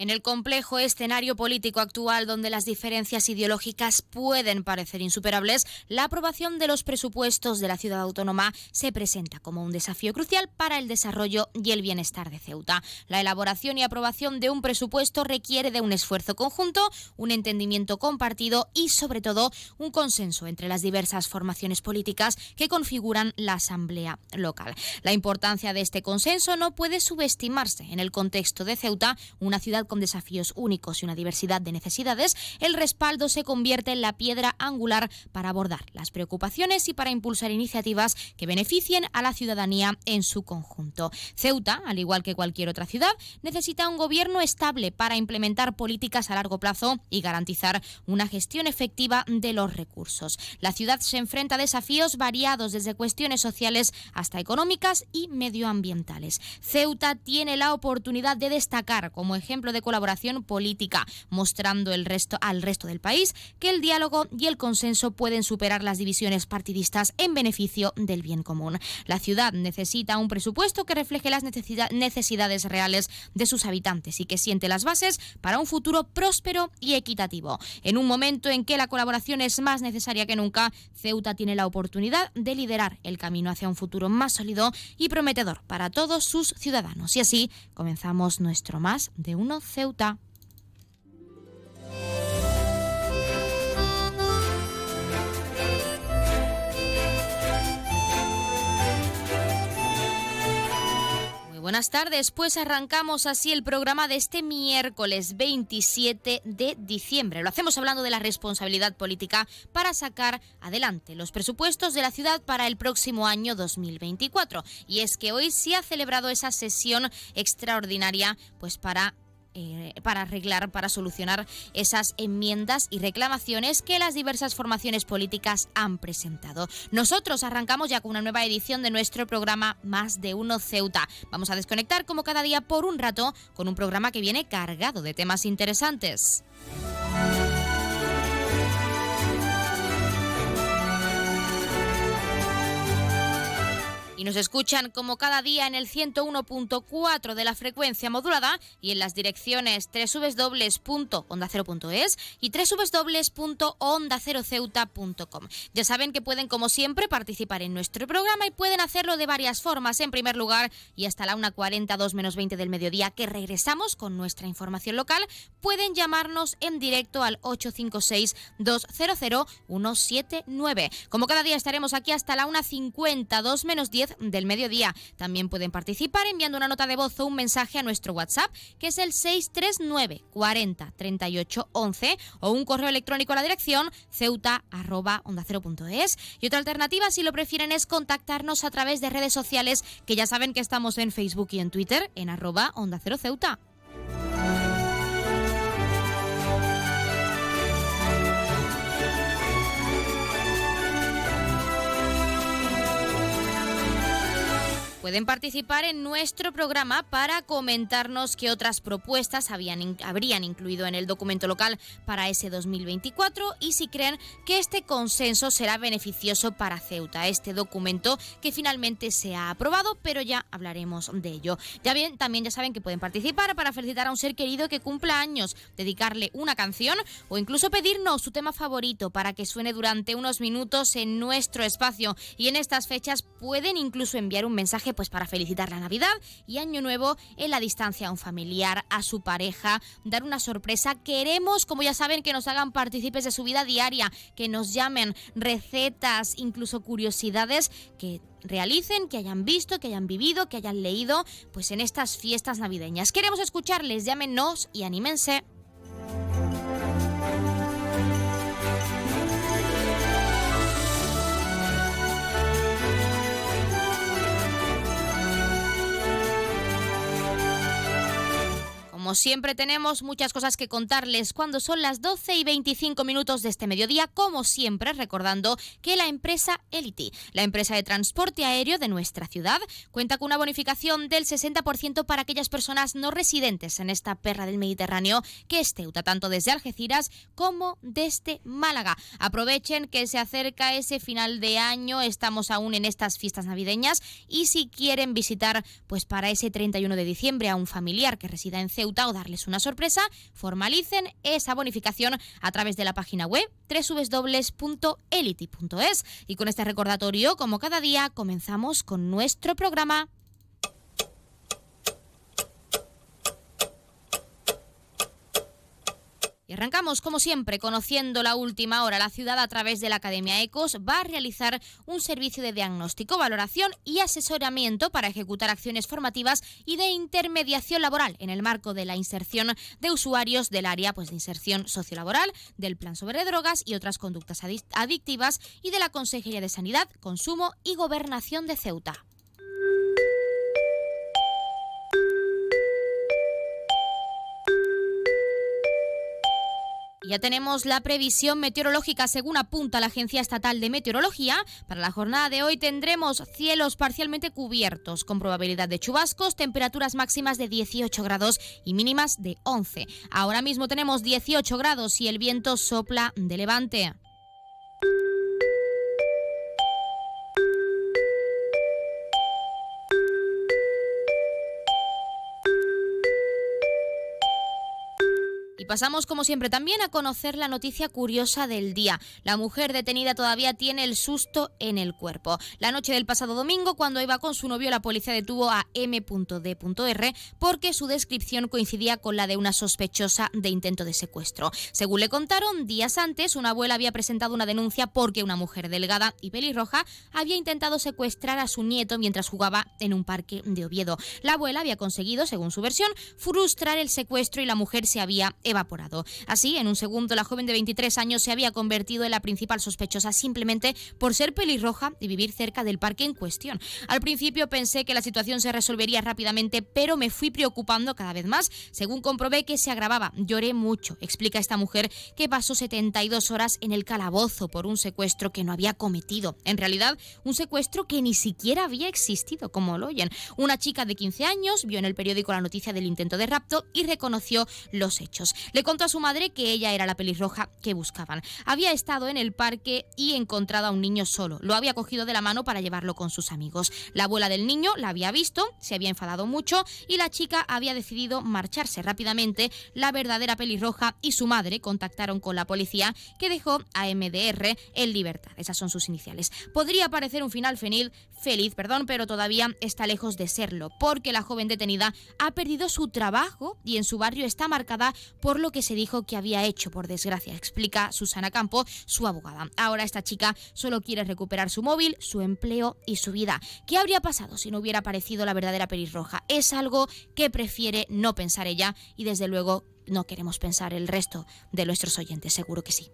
En el complejo escenario político actual, donde las diferencias ideológicas pueden parecer insuperables, la aprobación de los presupuestos de la ciudad autónoma se presenta como un desafío crucial para el desarrollo y el bienestar de Ceuta. La elaboración y aprobación de un presupuesto requiere de un esfuerzo conjunto, un entendimiento compartido y, sobre todo, un consenso entre las diversas formaciones políticas que configuran la Asamblea local. La importancia de este consenso no puede subestimarse en el contexto de Ceuta, una ciudad con desafíos únicos y una diversidad de necesidades, el respaldo se convierte en la piedra angular para abordar las preocupaciones y para impulsar iniciativas que beneficien a la ciudadanía en su conjunto. Ceuta, al igual que cualquier otra ciudad, necesita un gobierno estable para implementar políticas a largo plazo y garantizar una gestión efectiva de los recursos. La ciudad se enfrenta a desafíos variados desde cuestiones sociales hasta económicas y medioambientales. Ceuta tiene la oportunidad de destacar como ejemplo de colaboración política, mostrando el resto, al resto del país que el diálogo y el consenso pueden superar las divisiones partidistas en beneficio del bien común. La ciudad necesita un presupuesto que refleje las necesidades reales de sus habitantes y que siente las bases para un futuro próspero y equitativo. En un momento en que la colaboración es más necesaria que nunca, Ceuta tiene la oportunidad de liderar el camino hacia un futuro más sólido y prometedor para todos sus ciudadanos. Y así comenzamos nuestro más de uno Ceuta. buenas tardes. Pues arrancamos así el programa de este miércoles 27 de diciembre. Lo hacemos hablando de la responsabilidad política para sacar adelante los presupuestos de la ciudad para el próximo año 2024. Y es que hoy se ha celebrado esa sesión extraordinaria pues para eh, para arreglar, para solucionar esas enmiendas y reclamaciones que las diversas formaciones políticas han presentado. Nosotros arrancamos ya con una nueva edición de nuestro programa Más de Uno Ceuta. Vamos a desconectar como cada día por un rato con un programa que viene cargado de temas interesantes. Y nos escuchan como cada día en el 101.4 de la frecuencia modulada y en las direcciones www.ondacero.es y www.ondaceroceuta.com. Ya saben que pueden como siempre participar en nuestro programa y pueden hacerlo de varias formas. En primer lugar, y hasta la 1.40, 2 menos 20 del mediodía que regresamos con nuestra información local, pueden llamarnos en directo al 856 200 179. Como cada día estaremos aquí hasta la 1.50, 2 menos 10 del mediodía. También pueden participar enviando una nota de voz o un mensaje a nuestro WhatsApp, que es el 639 40 38 11, o un correo electrónico a la dirección ceuta Y otra alternativa, si lo prefieren, es contactarnos a través de redes sociales, que ya saben que estamos en Facebook y en Twitter, en arroba onda cero ceuta. Pueden participar en nuestro programa para comentarnos qué otras propuestas habían, habrían incluido en el documento local para ese 2024 y si creen que este consenso será beneficioso para Ceuta, este documento que finalmente se ha aprobado, pero ya hablaremos de ello. Ya bien, también ya saben que pueden participar para felicitar a un ser querido que cumpla años, dedicarle una canción o incluso pedirnos su tema favorito para que suene durante unos minutos en nuestro espacio. Y en estas fechas pueden incluso enviar un mensaje pues para felicitar la Navidad y Año Nuevo en la distancia a un familiar, a su pareja, dar una sorpresa. Queremos, como ya saben, que nos hagan partícipes de su vida diaria, que nos llamen recetas, incluso curiosidades que realicen, que hayan visto, que hayan vivido, que hayan leído, pues en estas fiestas navideñas. Queremos escucharles, llámenos y anímense. Como siempre tenemos muchas cosas que contarles cuando son las 12 y 25 minutos de este mediodía, como siempre recordando que la empresa Elity, la empresa de transporte aéreo de nuestra ciudad, cuenta con una bonificación del 60% para aquellas personas no residentes en esta perra del Mediterráneo que es Ceuta, tanto desde Algeciras como desde Málaga. Aprovechen que se acerca ese final de año, estamos aún en estas fiestas navideñas y si quieren visitar pues para ese 31 de diciembre a un familiar que resida en Ceuta, o darles una sorpresa, formalicen esa bonificación a través de la página web www.elity.es. Y con este recordatorio, como cada día, comenzamos con nuestro programa. Y arrancamos, como siempre, conociendo la última hora. La ciudad, a través de la Academia ECOS, va a realizar un servicio de diagnóstico, valoración y asesoramiento para ejecutar acciones formativas y de intermediación laboral en el marco de la inserción de usuarios del área pues, de inserción sociolaboral, del Plan sobre drogas y otras conductas adictivas y de la Consejería de Sanidad, Consumo y Gobernación de Ceuta. Ya tenemos la previsión meteorológica según apunta la Agencia Estatal de Meteorología. Para la jornada de hoy tendremos cielos parcialmente cubiertos con probabilidad de chubascos, temperaturas máximas de 18 grados y mínimas de 11. Ahora mismo tenemos 18 grados y el viento sopla de levante. Pasamos como siempre también a conocer la noticia curiosa del día. La mujer detenida todavía tiene el susto en el cuerpo. La noche del pasado domingo, cuando iba con su novio, la policía detuvo a M.D.R. porque su descripción coincidía con la de una sospechosa de intento de secuestro. Según le contaron, días antes una abuela había presentado una denuncia porque una mujer delgada y pelirroja había intentado secuestrar a su nieto mientras jugaba en un parque de Oviedo. La abuela había conseguido, según su versión, frustrar el secuestro y la mujer se había evadido Así, en un segundo, la joven de 23 años se había convertido en la principal sospechosa simplemente por ser pelirroja y vivir cerca del parque en cuestión. Al principio pensé que la situación se resolvería rápidamente, pero me fui preocupando cada vez más, según comprobé que se agravaba. Lloré mucho, explica esta mujer que pasó 72 horas en el calabozo por un secuestro que no había cometido. En realidad, un secuestro que ni siquiera había existido, como lo oyen. Una chica de 15 años vio en el periódico la noticia del intento de rapto y reconoció los hechos. Le contó a su madre que ella era la pelirroja que buscaban. Había estado en el parque y encontrado a un niño solo. Lo había cogido de la mano para llevarlo con sus amigos. La abuela del niño la había visto, se había enfadado mucho y la chica había decidido marcharse rápidamente. La verdadera pelirroja y su madre contactaron con la policía que dejó a MDR en libertad. Esas son sus iniciales. Podría parecer un final feliz, perdón, pero todavía está lejos de serlo, porque la joven detenida ha perdido su trabajo y en su barrio está marcada por lo que se dijo que había hecho, por desgracia, explica Susana Campo, su abogada. Ahora esta chica solo quiere recuperar su móvil, su empleo y su vida. ¿Qué habría pasado si no hubiera aparecido la verdadera pelirroja? Es algo que prefiere no pensar ella y desde luego no queremos pensar el resto de nuestros oyentes, seguro que sí.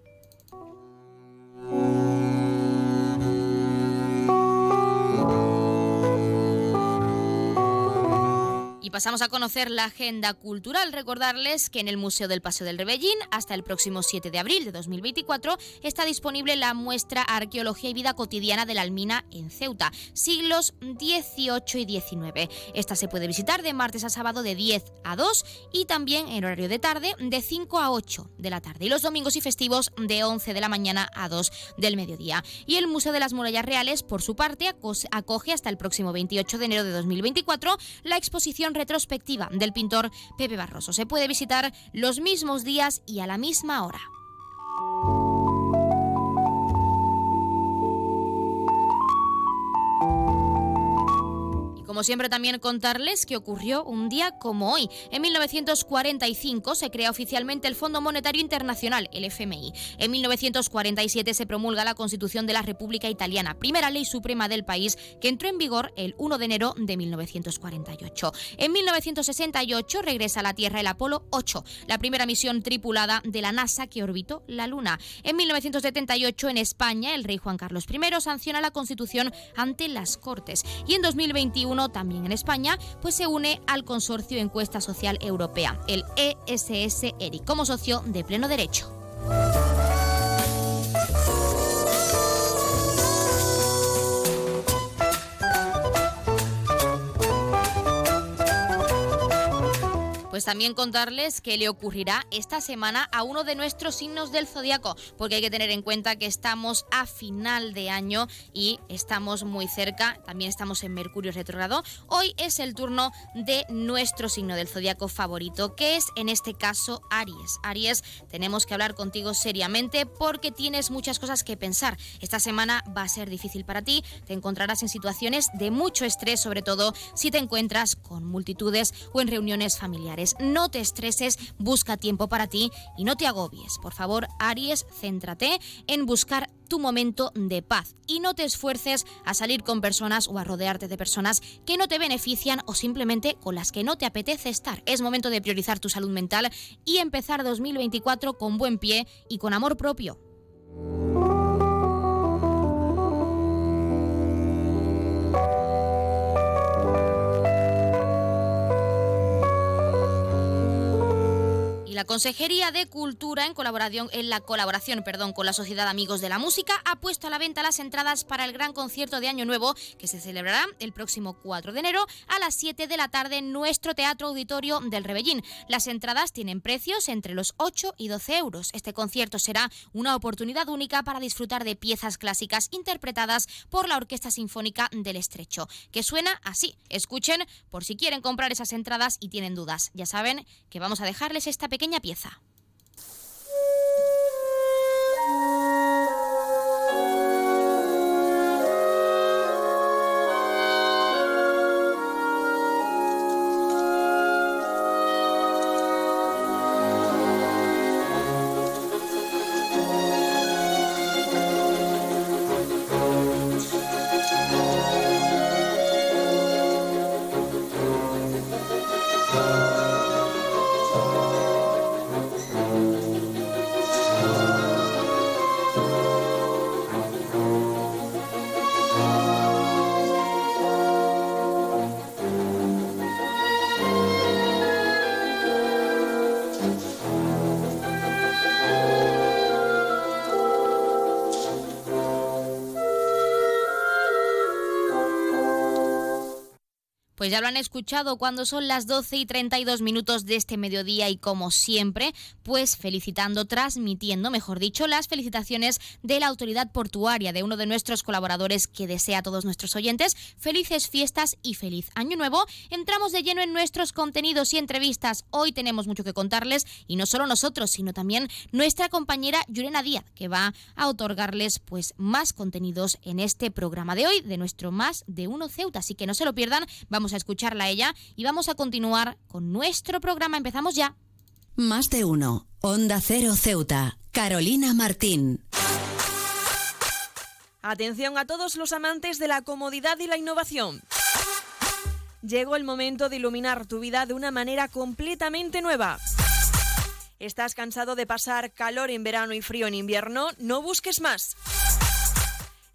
Y pasamos a conocer la agenda cultural. Recordarles que en el Museo del Paseo del Rebellín, hasta el próximo 7 de abril de 2024, está disponible la muestra Arqueología y Vida Cotidiana de la Almina en Ceuta, siglos XVIII y XIX. Esta se puede visitar de martes a sábado de 10 a 2 y también en horario de tarde de 5 a 8 de la tarde y los domingos y festivos de 11 de la mañana a 2 del mediodía. Y el Museo de las Murallas Reales, por su parte, acoge hasta el próximo 28 de enero de 2024 la exposición retrospectiva del pintor Pepe Barroso. Se puede visitar los mismos días y a la misma hora. Como siempre también contarles que ocurrió un día como hoy. En 1945 se crea oficialmente el Fondo Monetario Internacional, el FMI. En 1947 se promulga la Constitución de la República Italiana, primera ley suprema del país que entró en vigor el 1 de enero de 1948. En 1968 regresa a la Tierra el Apolo 8, la primera misión tripulada de la NASA que orbitó la Luna. En 1978 en España el rey Juan Carlos I sanciona la Constitución ante las Cortes y en 2021 también en España, pues se une al Consorcio Encuesta Social Europea, el ESS-ERI, como socio de pleno derecho. Pues también contarles que le ocurrirá esta semana a uno de nuestros signos del zodiaco, porque hay que tener en cuenta que estamos a final de año y estamos muy cerca, también estamos en Mercurio retrógrado. Hoy es el turno de nuestro signo del zodiaco favorito, que es en este caso Aries. Aries, tenemos que hablar contigo seriamente porque tienes muchas cosas que pensar. Esta semana va a ser difícil para ti, te encontrarás en situaciones de mucho estrés, sobre todo si te encuentras con multitudes o en reuniones familiares no te estreses, busca tiempo para ti y no te agobies. Por favor, Aries, céntrate en buscar tu momento de paz y no te esfuerces a salir con personas o a rodearte de personas que no te benefician o simplemente con las que no te apetece estar. Es momento de priorizar tu salud mental y empezar 2024 con buen pie y con amor propio. La Consejería de Cultura, en colaboración, en la colaboración perdón, con la Sociedad Amigos de la Música, ha puesto a la venta las entradas para el gran concierto de Año Nuevo que se celebrará el próximo 4 de enero a las 7 de la tarde en nuestro Teatro Auditorio del Rebellín. Las entradas tienen precios entre los 8 y 12 euros. Este concierto será una oportunidad única para disfrutar de piezas clásicas interpretadas por la Orquesta Sinfónica del Estrecho, que suena así. Escuchen por si quieren comprar esas entradas y tienen dudas. Ya saben que vamos a dejarles esta pequeña pieza. Pues ya lo han escuchado cuando son las 12 y 32 minutos de este mediodía y como siempre, pues felicitando, transmitiendo, mejor dicho, las felicitaciones de la autoridad portuaria de uno de nuestros colaboradores que desea a todos nuestros oyentes felices fiestas y feliz año nuevo. Entramos de lleno en nuestros contenidos y entrevistas. Hoy tenemos mucho que contarles y no solo nosotros, sino también nuestra compañera Yurena Díaz, que va a otorgarles pues más contenidos en este programa de hoy de nuestro Más de Uno Ceuta. Así que no se lo pierdan, vamos a escucharla a ella y vamos a continuar con nuestro programa. Empezamos ya. Más de uno. Onda Cero Ceuta. Carolina Martín. Atención a todos los amantes de la comodidad y la innovación. Llegó el momento de iluminar tu vida de una manera completamente nueva. ¿Estás cansado de pasar calor en verano y frío en invierno? No busques más.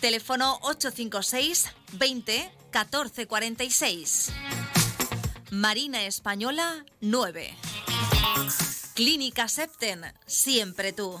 Teléfono 856 20 14 46. Marina Española 9. Clínica Septen, siempre tú.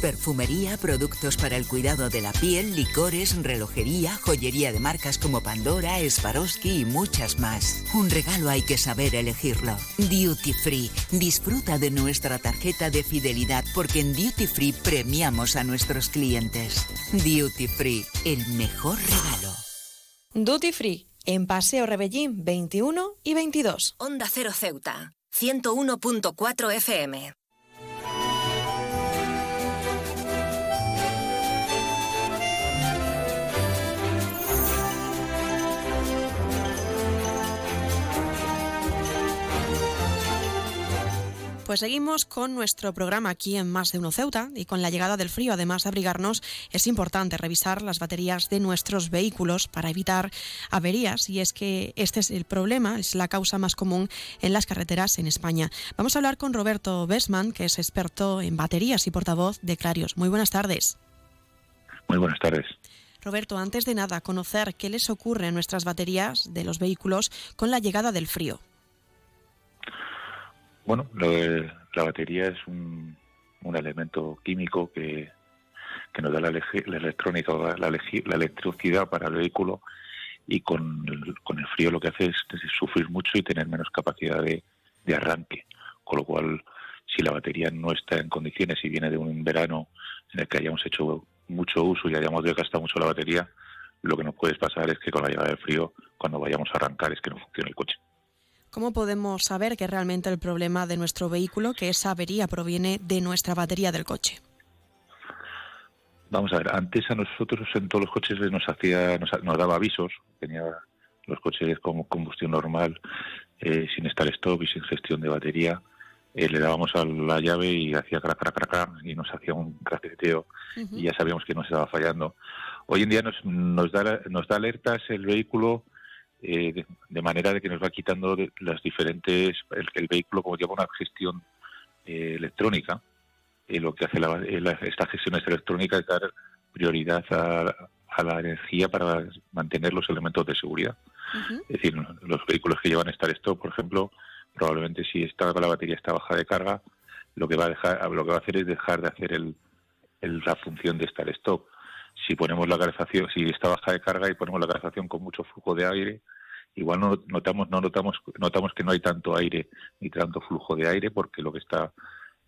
Perfumería, productos para el cuidado de la piel, licores, relojería, joyería de marcas como Pandora, Swarovski y muchas más. Un regalo hay que saber elegirlo. Duty Free. Disfruta de nuestra tarjeta de fidelidad porque en Duty Free premiamos a nuestros clientes. Duty Free, el mejor regalo. Duty Free, en Paseo Rebellín 21 y 22. Onda Cero Ceuta, 101.4 FM. Pues seguimos con nuestro programa aquí en Más de Uno Ceuta y con la llegada del frío, además de abrigarnos, es importante revisar las baterías de nuestros vehículos para evitar averías y es que este es el problema, es la causa más común en las carreteras en España. Vamos a hablar con Roberto Besman, que es experto en baterías y portavoz de Clarios. Muy buenas tardes. Muy buenas tardes. Roberto, antes de nada, conocer qué les ocurre a nuestras baterías de los vehículos con la llegada del frío. Bueno, lo la batería es un, elemento químico que, que nos da la, electrónica, la, la, electricidad para el vehículo y con el, con el frío lo que hace es, sufrir mucho y tener menos capacidad de, de, arranque. Con lo cual, si la batería no está en condiciones y viene de un verano en el que hayamos hecho mucho uso y hayamos desgastado mucho la batería, lo que nos puede pasar es que con la llegada del frío, cuando vayamos a arrancar, es que no funcione el coche. ¿Cómo podemos saber que realmente el problema de nuestro vehículo, que esa avería proviene de nuestra batería del coche? Vamos a ver, antes a nosotros en todos los coches nos hacía, nos, daba avisos, tenía los coches como combustión normal, eh, sin estar stop y sin gestión de batería. Eh, le dábamos a la llave y hacía crac, crac, crac, y nos hacía un craqueteo y ya sabíamos que nos estaba fallando. Hoy en día nos, nos, da, nos da alertas el vehículo eh, de, manera de que nos va quitando las diferentes, el, vehículo como lleva una gestión eh, electrónica, y lo que hace la, esta gestión electrónica es dar prioridad a, la energía para mantener los elementos de seguridad. Es decir, los vehículos que llevan Star Stop, por ejemplo, probablemente si está, la batería está baja de carga, lo que va a dejar, lo que va a hacer es dejar de hacer el, la función de Star Stop. Si ponemos la calefacción, si está baja de carga y ponemos la calefacción con mucho flujo de aire, igual no notamos no notamos notamos que no hay tanto aire ni tanto flujo de aire porque lo que está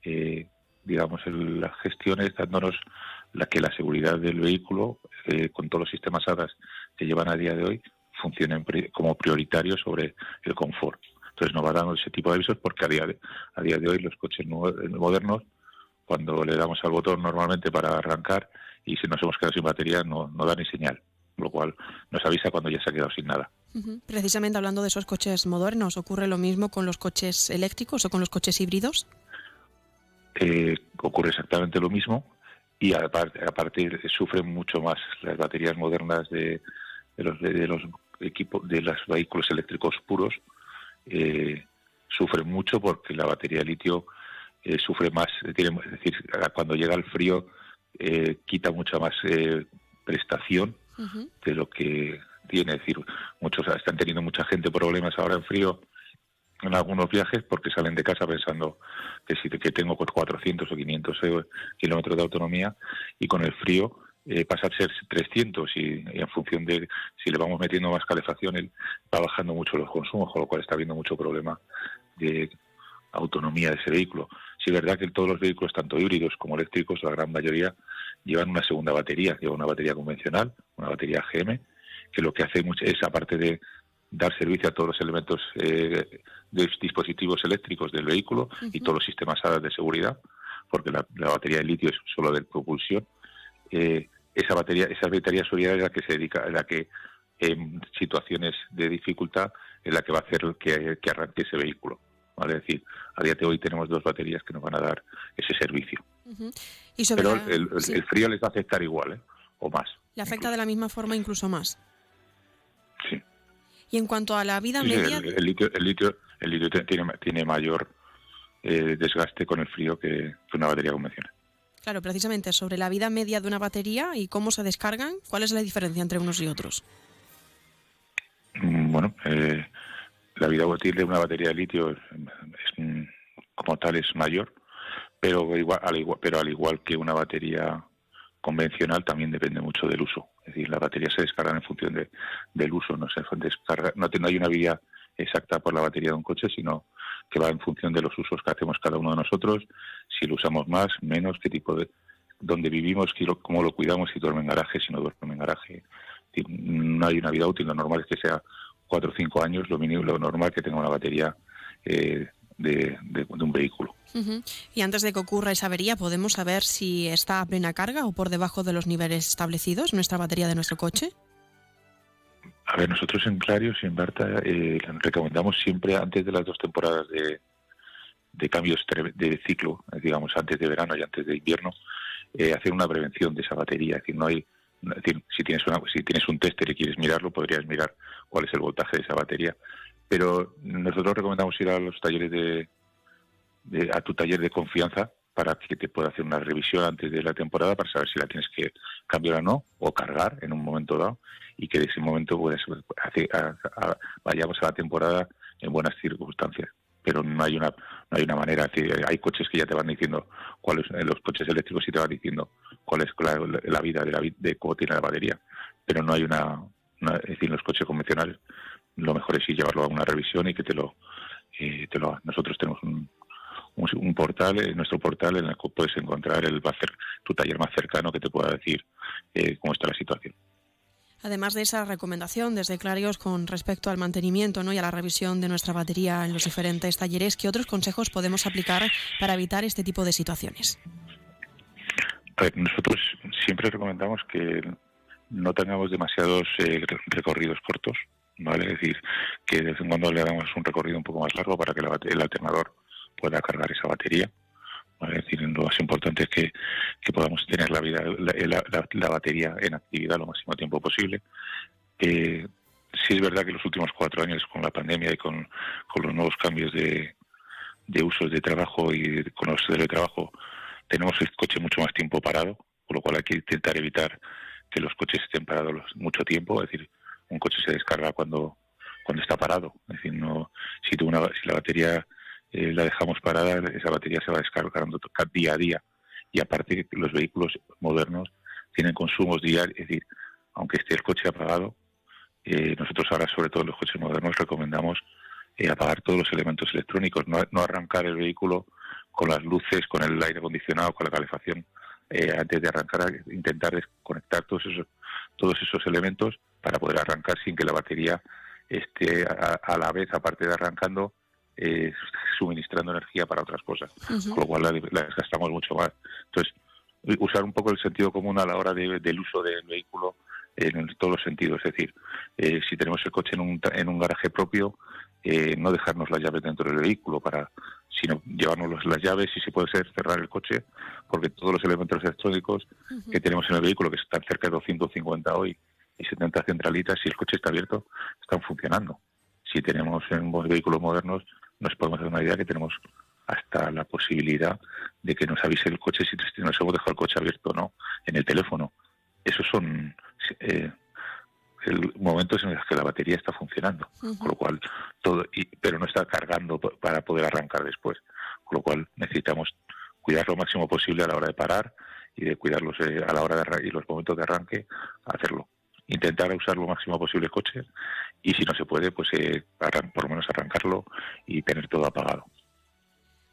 eh, digamos en las gestiones dándonos la que la seguridad del vehículo eh, con todos los sistemas ADAS que llevan a día de hoy funcionen como prioritarios sobre el confort entonces nos va dando ese tipo de avisos porque a día de, a día de hoy los coches modernos cuando le damos al botón normalmente para arrancar y si nos hemos quedado sin batería no, no da ni señal lo cual nos avisa cuando ya se ha quedado sin nada. Precisamente hablando de esos coches modernos, ¿ocurre lo mismo con los coches eléctricos o con los coches híbridos? Eh, ocurre exactamente lo mismo y aparte, aparte sufren mucho más las baterías modernas de, los, de, los equipos de los vehículos eléctricos puros eh, sufren mucho porque la batería de litio eh, sufre más, es decir, cuando llega el frío eh, quita mucha más eh, prestación de lo que tiene. Es decir, muchos están teniendo mucha gente problemas ahora en frío en algunos viajes porque salen de casa pensando que si que tengo 400 o 500 kilómetros de autonomía y con el frío eh, pasa a ser 300 y, en función de si le vamos metiendo más calefacción él va bajando mucho los consumos, con lo cual está habiendo mucho problema de autonomía de ese vehículo. Si es verdad que todos los vehículos, tanto híbridos como eléctricos, la gran mayoría llevan una segunda batería, llevan una batería convencional, una batería GM, que lo que hace es, aparte de dar servicio a todos los elementos eh, de dispositivos eléctricos del vehículo y todos los sistemas de seguridad, porque la, batería de litio es solo de propulsión, eh, esa batería, esa batería sólida es la que se dedica, la que en situaciones de dificultad es la que va a hacer que, arranque ese vehículo. ¿vale? Es decir, a día de hoy tenemos dos baterías que nos van a dar ese servicio. Pero el, frío les va a afectar igual, ¿eh? o más. ¿Le afecta de la misma forma, incluso más? Y en cuanto a la vida media... El, litio, el litio, el litio tiene, tiene mayor eh, desgaste con el frío que una batería convencional. Claro, precisamente sobre la vida media de una batería y cómo se descargan, ¿cuál es la diferencia entre unos y otros? Mm, bueno, eh, la vida útil de una batería de litio como tal es mayor, pero igual, al igual, pero al igual que una batería convencional también depende mucho del uso. Es decir, las baterías se descargan en función de, del uso, no se descarga, no, no hay una vía exacta por la batería de un coche, sino que va en función de los usos que hacemos cada uno de nosotros, si lo usamos más, menos, qué tipo de, dónde vivimos, cómo lo cuidamos, si duerme en garaje, si no duerme en garaje. No hay una vida útil, lo normal es que sea cuatro o cinco años, lo mínimo, lo normal que tenga una batería eh, de, un vehículo. Y antes de que ocurra esa avería, ¿podemos saber si está a plena carga o por debajo de los niveles establecidos nuestra batería de nuestro coche? A ver, nosotros en Clarios y en Barta eh, recomendamos siempre antes de las dos temporadas de, de cambios de ciclo, eh, digamos antes de verano y antes de invierno, eh, hacer una prevención de esa batería. Es decir, no hay, si tienes una, si tienes un tester y quieres mirarlo, podrías mirar cuál es el voltaje de esa batería. Pero nosotros recomendamos ir a los talleres de, a tu taller de confianza para que te pueda hacer una revisión antes de la temporada para saber si la tienes que cambiar o no, o cargar en un momento dado, y que de ese momento pues, vayamos a la temporada en buenas circunstancias. Pero no hay una no hay una manera, hay coches que ya te van diciendo cuáles los coches eléctricos y te van diciendo cuál es la, vida de la de cómo tiene la batería, pero no hay una, es decir, los coches convencionales lo mejor es ir llevarlo a una revisión y que te lo eh, te lo nosotros tenemos un, un, portal, en nuestro portal, en el que puedes encontrar el tu taller más cercano que te pueda decir eh, cómo está la situación. Además de esa recomendación desde Clarios con respecto al mantenimiento ¿no? y a la revisión de nuestra batería en los diferentes talleres, ¿qué otros consejos podemos aplicar para evitar este tipo de situaciones? nosotros siempre recomendamos que no tengamos demasiados eh, recorridos cortos, ¿vale? Es decir, que de vez en cuando le hagamos un recorrido un poco más largo para que el alternador pueda cargar esa batería. Es decir, lo más importante es que, podamos tener la, vida, la, batería en actividad lo máximo tiempo posible. Eh, sí es verdad que los últimos cuatro años con la pandemia y con, los nuevos cambios de, de usos de trabajo y con los teletrabajo tenemos el coche mucho más tiempo parado, por lo cual hay que intentar evitar que los coches estén parados mucho tiempo. Es decir, un coche se descarga cuando cuando está parado. Es decir, no si, tú una, si la batería eh, la dejamos parada, esa batería se va descargando día a día. Y aparte los vehículos modernos tienen consumos diarios, es decir, aunque esté el coche apagado, eh, nosotros ahora, sobre todo en los coches modernos, recomendamos eh, apagar todos los elementos electrónicos, no, no, arrancar el vehículo con las luces, con el aire acondicionado, con la calefacción, antes de arrancar, intentar desconectar todos esos, todos esos elementos para poder arrancar sin que la batería esté a la vez, aparte de arrancando, eh, suministrando energía para otras cosas, con lo cual la, desgastamos mucho más. Entonces, usar un poco el sentido común a la hora del uso del vehículo en todos los sentidos. Es decir, eh, si tenemos el coche en un, en un garaje propio, eh, no dejarnos las llaves dentro del vehículo, para sino llevarnos las llaves, si se puede ser, cerrar el coche, porque todos los elementos electrónicos que tenemos en el vehículo, que están cerca de 250 hoy y 70 centralitas, si el coche está abierto, están funcionando. Si tenemos en vehículos modernos, nos podemos hacer una idea que tenemos hasta la posibilidad de que nos avise el coche si nos hemos dejado el coche abierto o no en el teléfono. Esos son eh, el momentos en los que la batería está funcionando, con lo cual todo, pero no está cargando para poder arrancar después, con lo cual necesitamos cuidar lo máximo posible a la hora de parar y de cuidarlos eh, a la hora de y los momentos de arranque, hacerlo. Intentar usar lo máximo posible el coche y si no se puede, pues eh, por lo menos arrancarlo y tener todo apagado.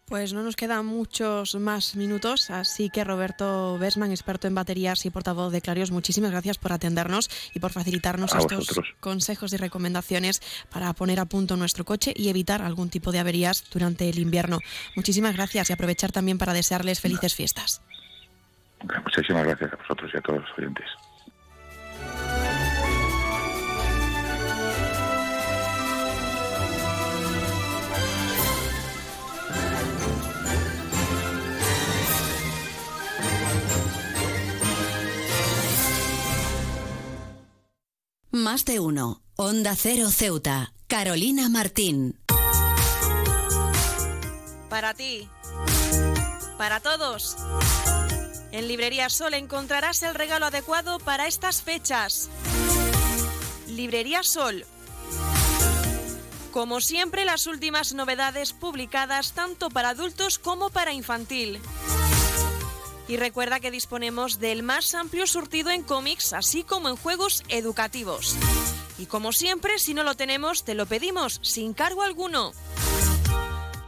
Pues no nos quedan muchos más minutos, así que Roberto Besman, experto en baterías y portavoz de Clarios, muchísimas gracias por atendernos y por facilitarnos estos consejos y recomendaciones para poner a punto nuestro coche y evitar algún tipo de averías durante el invierno. Muchísimas gracias y aprovechar también para desearles felices fiestas. Muchísimas gracias a vosotros y a todos los oyentes. Más de uno. Onda Cero Ceuta. Carolina Martín. Para ti. Para todos. En Librería Sol encontrarás el regalo adecuado para estas fechas. Librería Sol. Como siempre, las últimas novedades publicadas tanto para adultos como para infantil. Y recuerda que disponemos del más amplio surtido en cómics, así como en juegos educativos. Y como siempre, si no lo tenemos, te lo pedimos, sin cargo alguno.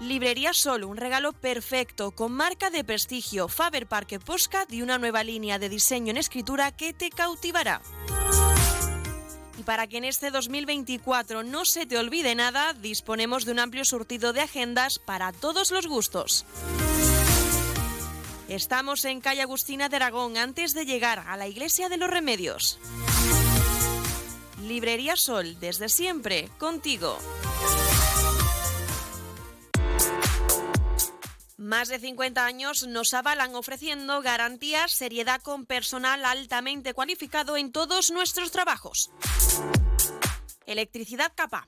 Librería Sol, un regalo perfecto, con marca de prestigio, Faber Parque Posca y una nueva línea de diseño en escritura que te cautivará. Y para que en este 2024 no se te olvide nada, disponemos de un amplio surtido de agendas para todos los gustos. Estamos en calle Agustina de Aragón antes de llegar a la Iglesia de los Remedios. Librería Sol, desde siempre, contigo. Más de 50 años nos avalan ofreciendo garantías, seriedad con personal altamente cualificado en todos nuestros trabajos. Electricidad capa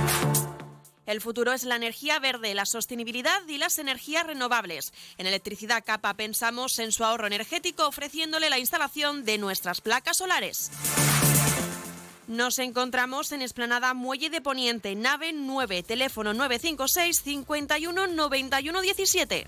El futuro es la energía verde, la sostenibilidad y las energías renovables. En Electricidad Capa pensamos en su ahorro energético ofreciéndole la instalación de nuestras placas solares. Nos encontramos en Esplanada Muelle de Poniente, nave 9, teléfono 956 51 91 17.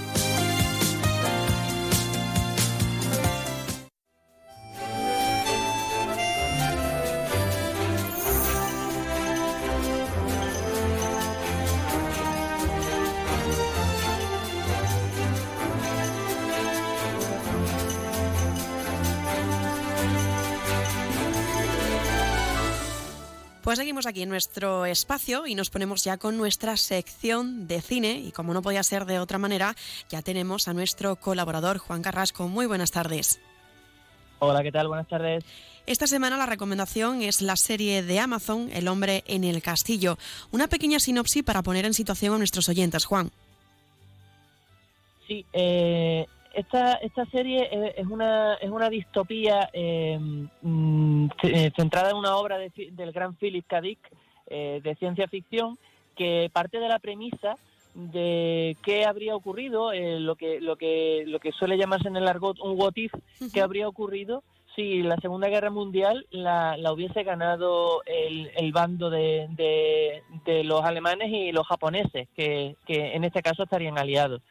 Pues seguimos aquí en nuestro espacio y nos ponemos ya con nuestra sección de cine y como no podía ser de otra manera, ya tenemos a nuestro colaborador Juan Carrasco. Muy buenas tardes. Hola, ¿qué tal? Buenas tardes. Esta semana la recomendación es la serie de Amazon El hombre en el castillo. Una pequeña sinopsis para poner en situación a nuestros oyentes, Juan. Sí, eh, esta, esta serie es una, es una distopía eh, mm, eh, centrada en una obra del gran Philip K. Dick eh, de ciencia ficción que parte de la premisa de qué habría ocurrido, lo que lo que lo que suele llamarse en el argot un what if, qué habría ocurrido si la Segunda Guerra Mundial la, la hubiese ganado el, el bando de, de, de, los alemanes y los japoneses, que, que en este caso estarían aliados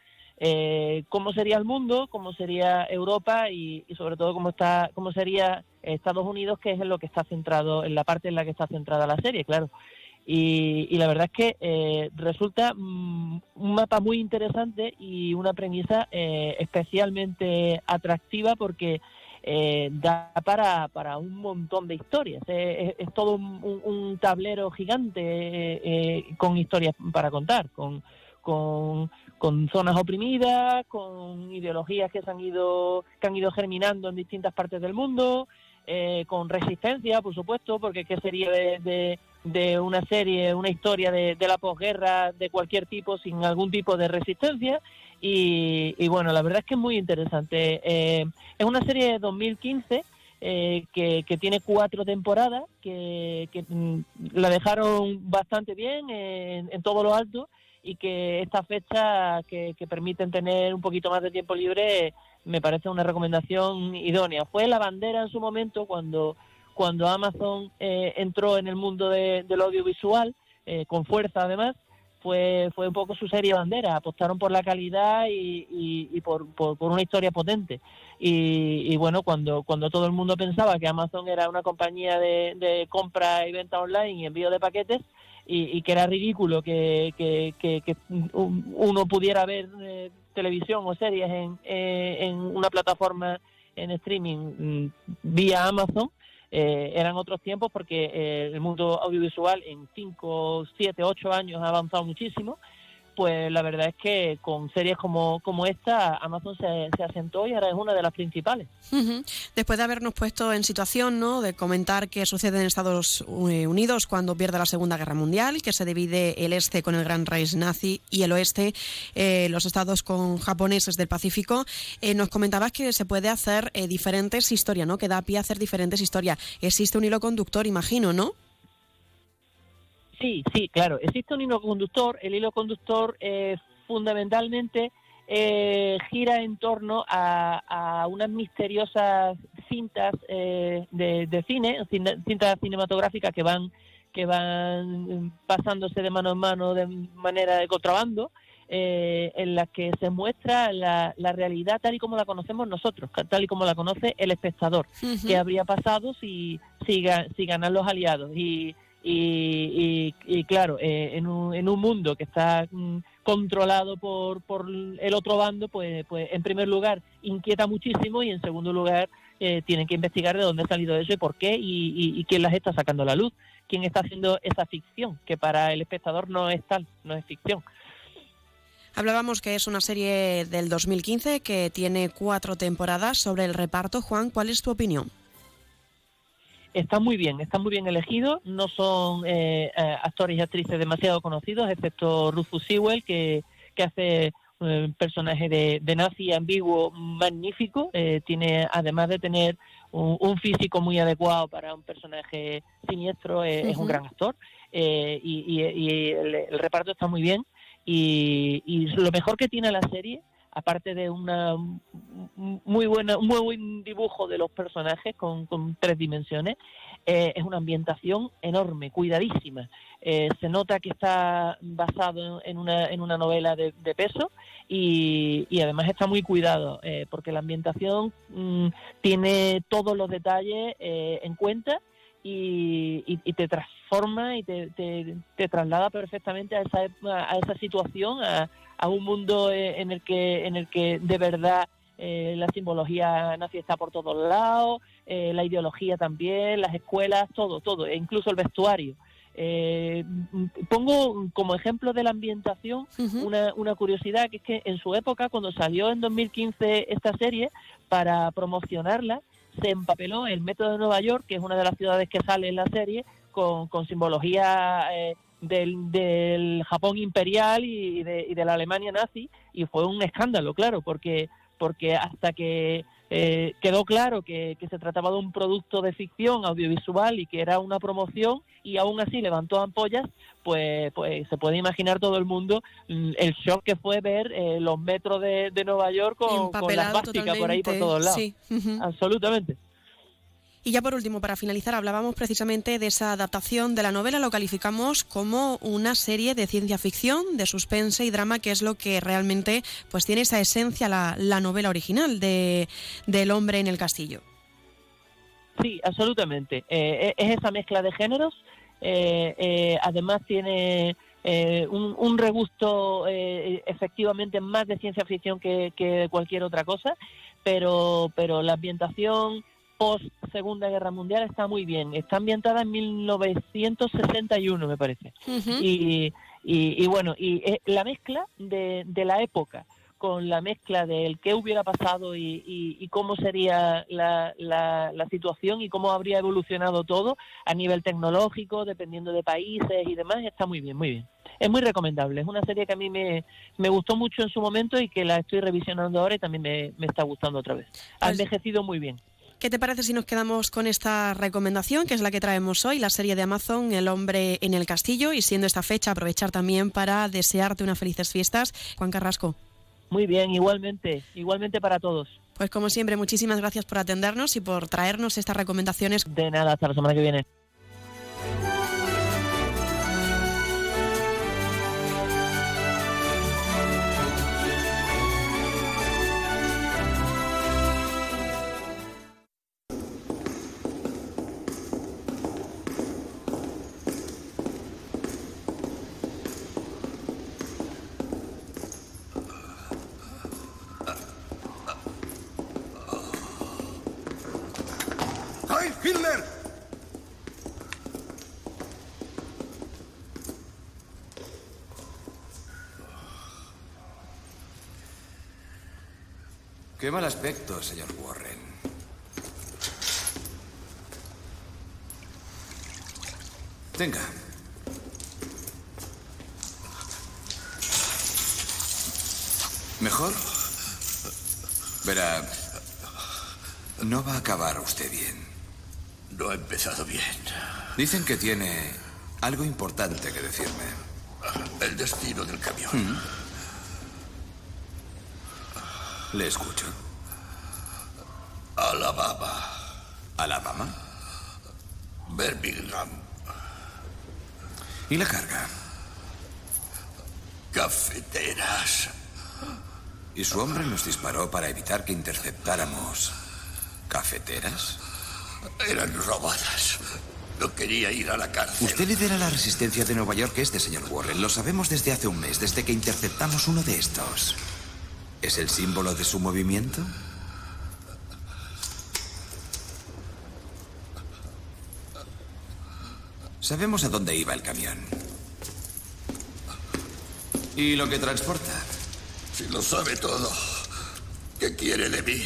eh, cómo sería el mundo, cómo sería Europa y, sobre todo cómo está, cómo sería Estados Unidos, que es en lo que está centrado, en la parte en la que está centrada la serie, claro. Y, la verdad es que eh, resulta mm, un mapa muy interesante y una premisa eh, especialmente atractiva porque eh, da para, un montón de historias. Es, todo un, un tablero gigante con historias para contar, con, con con zonas oprimidas, con ideologías que se han ido que han ido germinando en distintas partes del mundo, eh, con resistencia, por supuesto, porque qué sería de, de, una serie, una historia de, la posguerra de cualquier tipo sin algún tipo de resistencia. Y, bueno, la verdad es que es muy interesante. Eh, es una serie de 2015. Eh, que, que, tiene cuatro temporadas, que, que mm, la dejaron bastante bien en, en todo lo alto y que esta fecha que, permiten tener un poquito más de tiempo libre me parece una recomendación idónea. Fue la bandera en su momento cuando, cuando Amazon eh, entró en el mundo del audiovisual, eh, con fuerza además, fue, fue un poco su serie bandera. Apostaron por la calidad y, y, por, por, una historia potente. Y, y, bueno, cuando, cuando todo el mundo pensaba que Amazon era una compañía de, de compra y venta online y envío de paquetes, y, que era ridículo que, que, uno pudiera ver eh, televisión o series en, eh, en una plataforma en streaming mm, vía Amazon. Eh, eran otros tiempos porque el mundo audiovisual en 5, 7, 8 años ha avanzado muchísimo pues la verdad es que con series como, como esta, Amazon se, se asentó y ahora es una de las principales. Después de habernos puesto en situación, ¿no? De comentar qué sucede en Estados Unidos cuando pierde la Segunda Guerra Mundial, que se divide el este con el gran raíz nazi y el oeste, eh, los estados con japoneses del Pacífico, eh, nos comentabas que se puede hacer eh, diferentes historias, ¿no? Que da pie a hacer diferentes historias. Existe un hilo conductor, imagino, ¿no? Sí, sí, claro. Existe un hilo conductor. El hilo conductor eh, fundamentalmente eh, gira en torno a, unas misteriosas cintas eh, de, cine, cintas cinematográficas que van que van pasándose de mano en mano de manera de contrabando, en las que se muestra la, realidad tal y como la conocemos nosotros, tal y como la conoce el espectador, qué habría pasado si, si, si ganan los aliados. Y y, y, claro, eh, en, un, en, un, mundo que está mm, controlado por, por el otro bando, pues, pues en primer lugar inquieta muchísimo y en segundo lugar eh, tienen que investigar de dónde ha salido eso y por qué y, y, quién las está sacando a la luz, quién está haciendo esa ficción, que para el espectador no es tal, no es ficción. Hablábamos que es una serie del 2015 que tiene cuatro temporadas sobre el reparto. Juan, ¿cuál es tu opinión? Está muy bien, está muy bien elegido. No son eh, eh, actores y actrices demasiado conocidos, excepto Rufus Sewell, que, que hace un eh, personaje de, de, nazi ambiguo magnífico. tiene, además de tener un, físico muy adecuado para un personaje siniestro, es un gran actor. y, el, reparto está muy bien. Y, y lo mejor que tiene la serie aparte de una muy buena, un muy buen dibujo de los personajes con, tres dimensiones, eh, es una ambientación enorme, cuidadísima. Eh, se nota que está basado en una, en una novela de, peso y, además está muy cuidado, eh, porque la ambientación mm, tiene todos los detalles en cuenta y, te transforma y te, te, traslada perfectamente a esa, a esa situación, a, a un mundo eh, en el que, en el que de verdad eh, la simbología nazi está por todos lados, eh, la ideología también, las escuelas, todo, todo, e incluso el vestuario. Eh, pongo como ejemplo de la ambientación una, una curiosidad, que es que en su época, cuando salió en 2015 esta serie, para promocionarla, se empapeló el metro de Nueva York, que es una de las ciudades que sale en la serie, con, con simbología eh, del, del, Japón imperial y de, y de, la Alemania nazi, y fue un escándalo, claro, porque, porque hasta que eh, quedó claro que, que, se trataba de un producto de ficción audiovisual y que era una promoción y aún así levantó ampollas, pues, pues se puede imaginar todo el mundo mm, el shock que fue ver eh, los metros de, de, Nueva York con, con las por ahí por todos lados. Sí. Absolutamente. Y ya por último, para finalizar, hablábamos precisamente de esa adaptación de la novela, lo calificamos como una serie de ciencia ficción, de suspense y drama, que es lo que realmente pues tiene esa esencia la, la novela original de del hombre en el castillo. Sí, absolutamente. Eh, es esa mezcla de géneros. Eh, eh, además tiene un, un, regusto efectivamente más de ciencia ficción que, que cualquier otra cosa, pero, pero la ambientación post Segunda Guerra Mundial está muy bien. Está ambientada en 1961, me parece. Uh -huh. y, y, y, bueno, y eh, la mezcla de, de, la época con la mezcla del qué hubiera pasado y, y cómo sería la, la, la, situación y cómo habría evolucionado todo a nivel tecnológico, dependiendo de países y demás, está muy bien, muy bien. Es muy recomendable. Es una serie que a mí me, me gustó mucho en su momento y que la estoy revisionando ahora y también me, me está gustando otra vez. Ha pues... envejecido muy bien. ¿Qué te parece si nos quedamos con esta recomendación, que es la que traemos hoy, la serie de Amazon, El hombre en el castillo, y siendo esta fecha aprovechar también para desearte unas felices fiestas? Juan Carrasco. Muy bien, igualmente, igualmente para todos. Pues como siempre, muchísimas gracias por atendernos y por traernos estas recomendaciones. De nada, hasta la semana que viene. Qué mal aspecto, señor Warren. Tenga. ¿Mejor? Verá, no va a acabar usted bien. No ha empezado bien. Dicen que tiene algo importante que decirme. El destino del camión. ¿Mm? Le escucho. Alabama. ¿Alabama? Birmingham. ¿Y la carga? Cafeteras. ¿Y su hombre nos disparó para evitar que interceptáramos cafeteras? Eran robadas. No quería ir a la cárcel. Usted lidera la resistencia de Nueva York este, señor Warren. Lo sabemos desde hace un mes, desde que interceptamos uno de estos. ¿Es el símbolo de su movimiento? Sabemos a dónde iba el camión. ¿Y lo que transporta? Si lo sabe todo, ¿qué quiere de mí?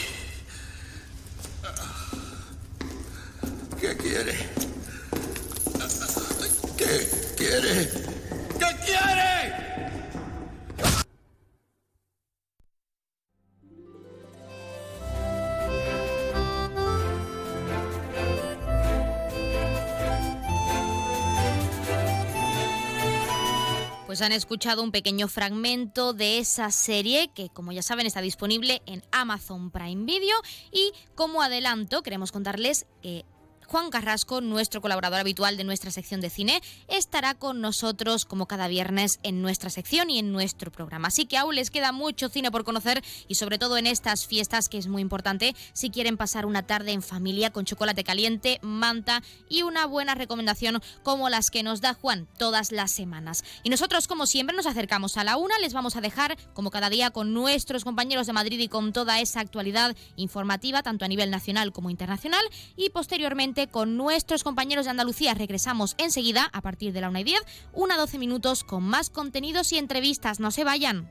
Han escuchado un pequeño fragmento de esa serie que, como ya saben, está disponible en Amazon Prime Video. Y como adelanto queremos contarles que Juan Carrasco, nuestro colaborador habitual de nuestra sección de cine, estará con nosotros como cada viernes en nuestra sección y en nuestro programa. Así que aún les queda mucho cine por conocer y sobre todo en estas fiestas que es muy importante si quieren pasar una tarde en familia con chocolate caliente, manta y una buena recomendación como las que nos da Juan todas las semanas. Y nosotros como siempre nos acercamos a la una, les vamos a dejar como cada día con nuestros compañeros de Madrid y con toda esa actualidad informativa tanto a nivel nacional como internacional y posteriormente con nuestros compañeros de Andalucía regresamos enseguida a partir de la una y 10, una 12 minutos con más contenidos y entrevistas. No se vayan.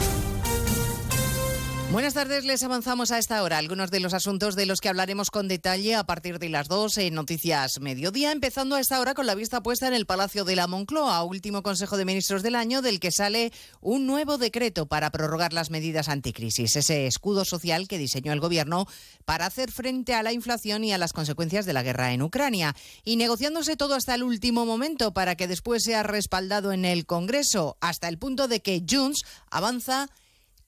Buenas tardes, les avanzamos a esta hora algunos de los asuntos de los que hablaremos con detalle a partir de las 2 en Noticias Mediodía, empezando a esta hora con la vista puesta en el Palacio de la Moncloa, último Consejo de Ministros del año, del que sale un nuevo decreto para prorrogar las medidas anticrisis, ese escudo social que diseñó el Gobierno para hacer frente a la inflación y a las consecuencias de la guerra en Ucrania, y negociándose todo hasta el último momento para que después sea respaldado en el Congreso, hasta el punto de que Junts avanza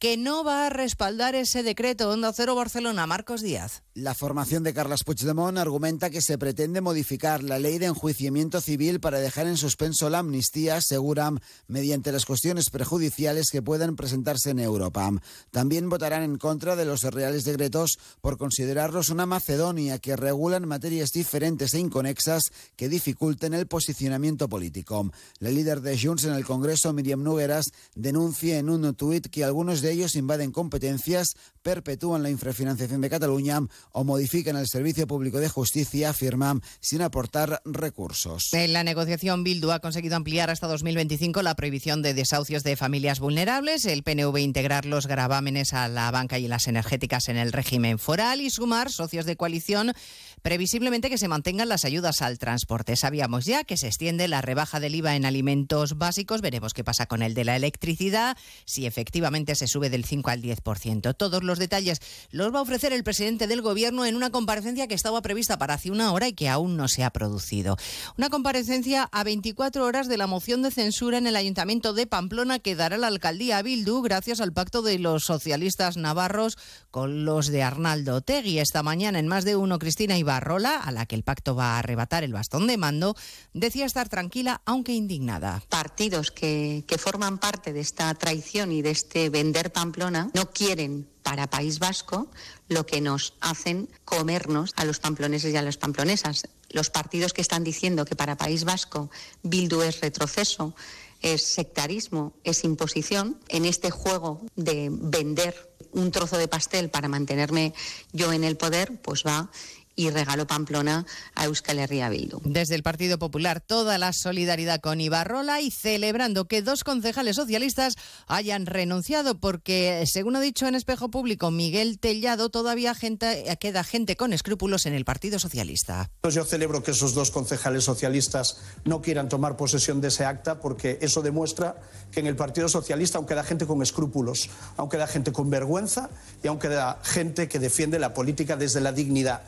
que no va a respaldar ese decreto Onda Cero Barcelona. Marcos Díaz. La formación de Carles Puigdemont argumenta que se pretende modificar la ley de enjuiciamiento civil para dejar en suspenso la amnistía, aseguran, mediante las cuestiones prejudiciales que puedan presentarse en Europa. También votarán en contra de los reales decretos por considerarlos una Macedonia que regulan materias diferentes e inconexas que dificulten el posicionamiento político. La líder de Junts en el Congreso, Miriam Nugueras, denuncia en un tuit que algunos de ellos invaden competencias, perpetúan la infrafinanciación de Cataluña o modifican el servicio público de justicia, afirman, sin aportar recursos. En la negociación, Bildu ha conseguido ampliar hasta 2025 la prohibición de desahucios de familias vulnerables, el PNV integrar los gravámenes a la banca y las energéticas en el régimen foral y sumar socios de coalición previsiblemente que se mantengan las ayudas al transporte. Sabíamos ya que se extiende la rebaja del IVA en alimentos básicos. Veremos qué pasa con el de la electricidad, si efectivamente se sube del 5 al 10%. Todos los detalles los va a ofrecer el presidente del Gobierno en una comparecencia que estaba prevista para hace una hora y que aún no se ha producido. Una comparecencia a 24 horas de la moción de censura en el Ayuntamiento de Pamplona que dará la alcaldía a Bildu gracias al pacto de los socialistas navarros con los de Arnaldo Tegui. Esta mañana en más de uno, Cristina Ibarrola, a la que el pacto va a arrebatar el bastón de mando, decía estar tranquila aunque indignada. Partidos que, que forman parte de esta traición y de este vender Pamplona no quieren para País Vasco lo que nos hacen comernos a los pamploneses y a las pamplonesas. Los partidos que están diciendo que para País Vasco Bildu es retroceso, es sectarismo, es imposición, en este juego de vender un trozo de pastel para mantenerme yo en el poder, pues va y regalo Pamplona a Euskal Herria Bildu. Desde el Partido Popular, toda la solidaridad con Ibarrola y celebrando que dos concejales socialistas hayan renunciado, porque, según ha dicho en Espejo Público Miguel Tellado, todavía gente, queda gente con escrúpulos en el Partido Socialista. Pues yo celebro que esos dos concejales socialistas no quieran tomar posesión de ese acta, porque eso demuestra que en el Partido Socialista aún queda gente con escrúpulos, aún queda gente con vergüenza y aún queda gente que defiende la política desde la dignidad.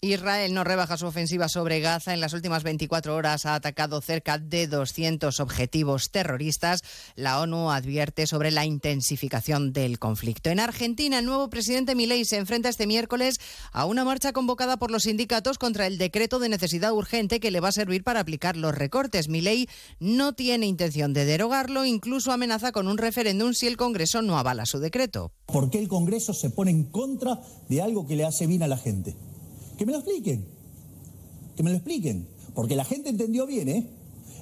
Israel no rebaja su ofensiva sobre Gaza. En las últimas 24 horas ha atacado cerca de 200 objetivos terroristas. La ONU advierte sobre la intensificación del conflicto. En Argentina, el nuevo presidente Milei se enfrenta este miércoles a una marcha convocada por los sindicatos contra el decreto de necesidad urgente que le va a servir para aplicar los recortes. Milei no tiene intención de derogarlo, incluso amenaza con un referéndum si el Congreso no avala su decreto. ¿Por qué el Congreso se pone en contra de algo que le hace bien a la gente? Que me lo expliquen. Que me lo expliquen. Porque la gente entendió bien, ¿eh?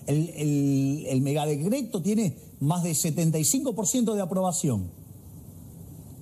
El, el, megadecreto tiene más de 75% de aprobación.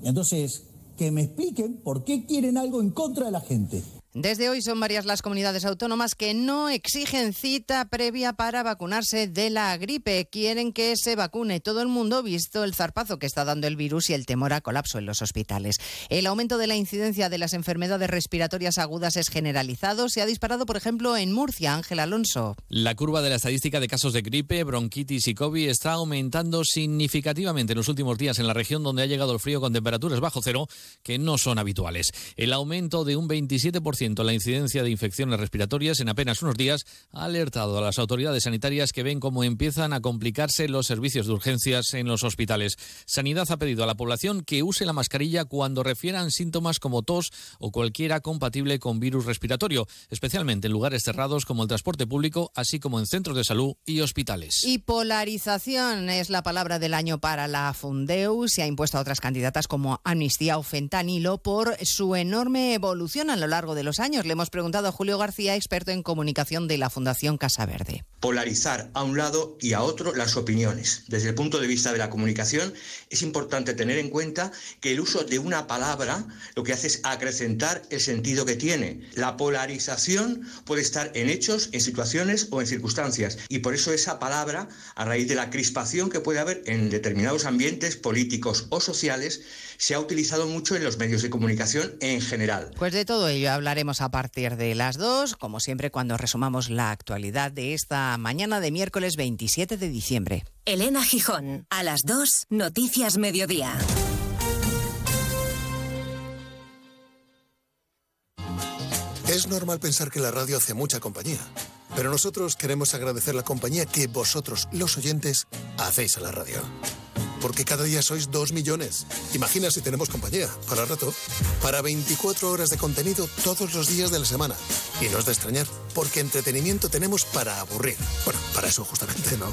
Entonces, que me expliquen por qué quieren algo en contra de la gente. Desde hoy son varias las comunidades autónomas que no exigen cita previa para vacunarse de la gripe. Quieren que se vacune todo el mundo, visto el zarpazo que está dando el virus y el temor a colapso en los hospitales. El aumento de la incidencia de las enfermedades respiratorias agudas es generalizado. Se ha disparado, por ejemplo, en Murcia. Ángel Alonso. La curva de la estadística de casos de gripe, bronquitis y COVID está aumentando significativamente en los últimos días en la región donde ha llegado el frío con temperaturas bajo cero que no son habituales. El aumento de un 27% la incidencia de infecciones respiratorias en apenas unos días ha alertado a las autoridades sanitarias que ven cómo empiezan a complicarse los servicios de urgencias en los hospitales. Sanidad ha pedido a la población que use la mascarilla cuando refieran síntomas como tos o cualquiera compatible con virus respiratorio, especialmente en lugares cerrados como el transporte público, así como en centros de salud y hospitales. Y polarización es la palabra del año para la Fundeu. Se ha impuesto a otras candidatas como Amnistía o Fentanilo por su enorme evolución a lo largo de los años. Le hemos preguntado a Julio García, experto en comunicación de la Fundación Casa Verde. Polarizar a un lado y a otro las opiniones. Desde el punto de vista de la comunicación, es importante tener en cuenta que el uso de una palabra lo que hace es acrecentar el sentido que tiene. La polarización puede estar en hechos, en situaciones o en circunstancias. Y por eso esa palabra, a raíz de la crispación que puede haber en determinados ambientes políticos o sociales, se ha utilizado mucho en los medios de comunicación en general. Pues de todo ello hablaremos a partir de las dos, como siempre cuando resumamos la actualidad de esta mañana de miércoles 27 de diciembre. Elena Gijón, a las 2, Noticias Mediodía. Es normal pensar que la radio hace mucha compañía, pero nosotros queremos agradecer la compañía que vosotros, los oyentes, hacéis a la radio porque cada día sois dos millones. Imagina si tenemos compañía, para rato, para 24 horas de contenido todos los días de la semana. Y no es de extrañar, porque entretenimiento tenemos para aburrir. Bueno, para eso justamente, ¿no?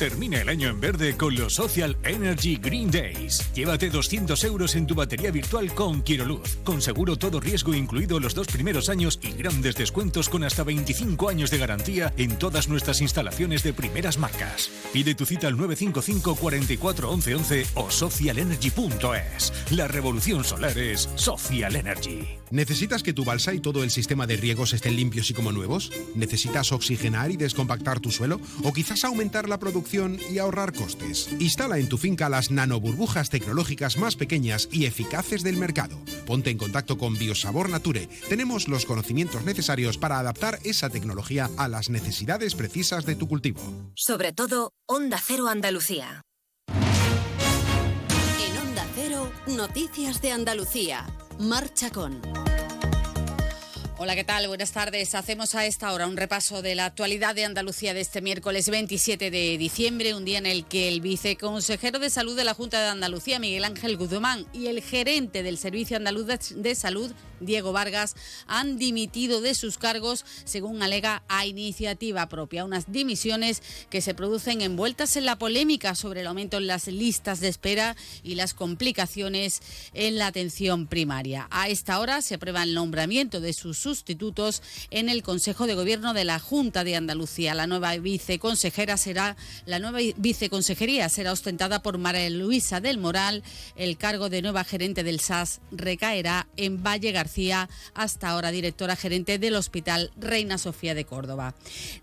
Termina el año en verde con los Social Energy Green Days. Llévate 200 euros en tu batería virtual con Quiroluz, con seguro todo riesgo incluido los dos primeros años y grandes descuentos con hasta 25 años de garantía en todas nuestras instalaciones de primeras marcas. Pide tu cita al 955 44 11 11 o socialenergy.es. La revolución solar es Social Energy. ¿Necesitas que tu balsa y todo el sistema de riegos estén limpios y como nuevos? ¿Necesitas oxigenar y descompactar tu suelo? ¿O quizás aumentar la producción y ahorrar costes? Instala en tu finca las nanoburbujas tecnológicas más pequeñas y eficaces del mercado. Ponte en contacto con Biosabor Nature. Tenemos los conocimientos necesarios para adaptar esa tecnología a las necesidades precisas de tu cultivo. Sobre todo, Onda Cero Andalucía. En Onda Cero, Noticias de Andalucía. Marcha con. Hola, ¿qué tal? Buenas tardes. Hacemos a esta hora un repaso de la actualidad de Andalucía de este miércoles 27 de diciembre, un día en el que el viceconsejero de Salud de la Junta de Andalucía, Miguel Ángel Guzmán, y el gerente del Servicio Andaluz de Salud, Diego Vargas, han dimitido de sus cargos, según alega a iniciativa propia. Unas dimisiones que se producen envueltas en la polémica sobre el aumento en las listas de espera y las complicaciones en la atención primaria. A esta hora se aprueba el nombramiento de sus sustitutos en el Consejo de Gobierno de la Junta de Andalucía. La nueva viceconsejera será la nueva viceconsejería será ostentada por María Luisa del Moral. El cargo de nueva gerente del SAS recaerá en Valle García, hasta ahora directora gerente del Hospital Reina Sofía de Córdoba.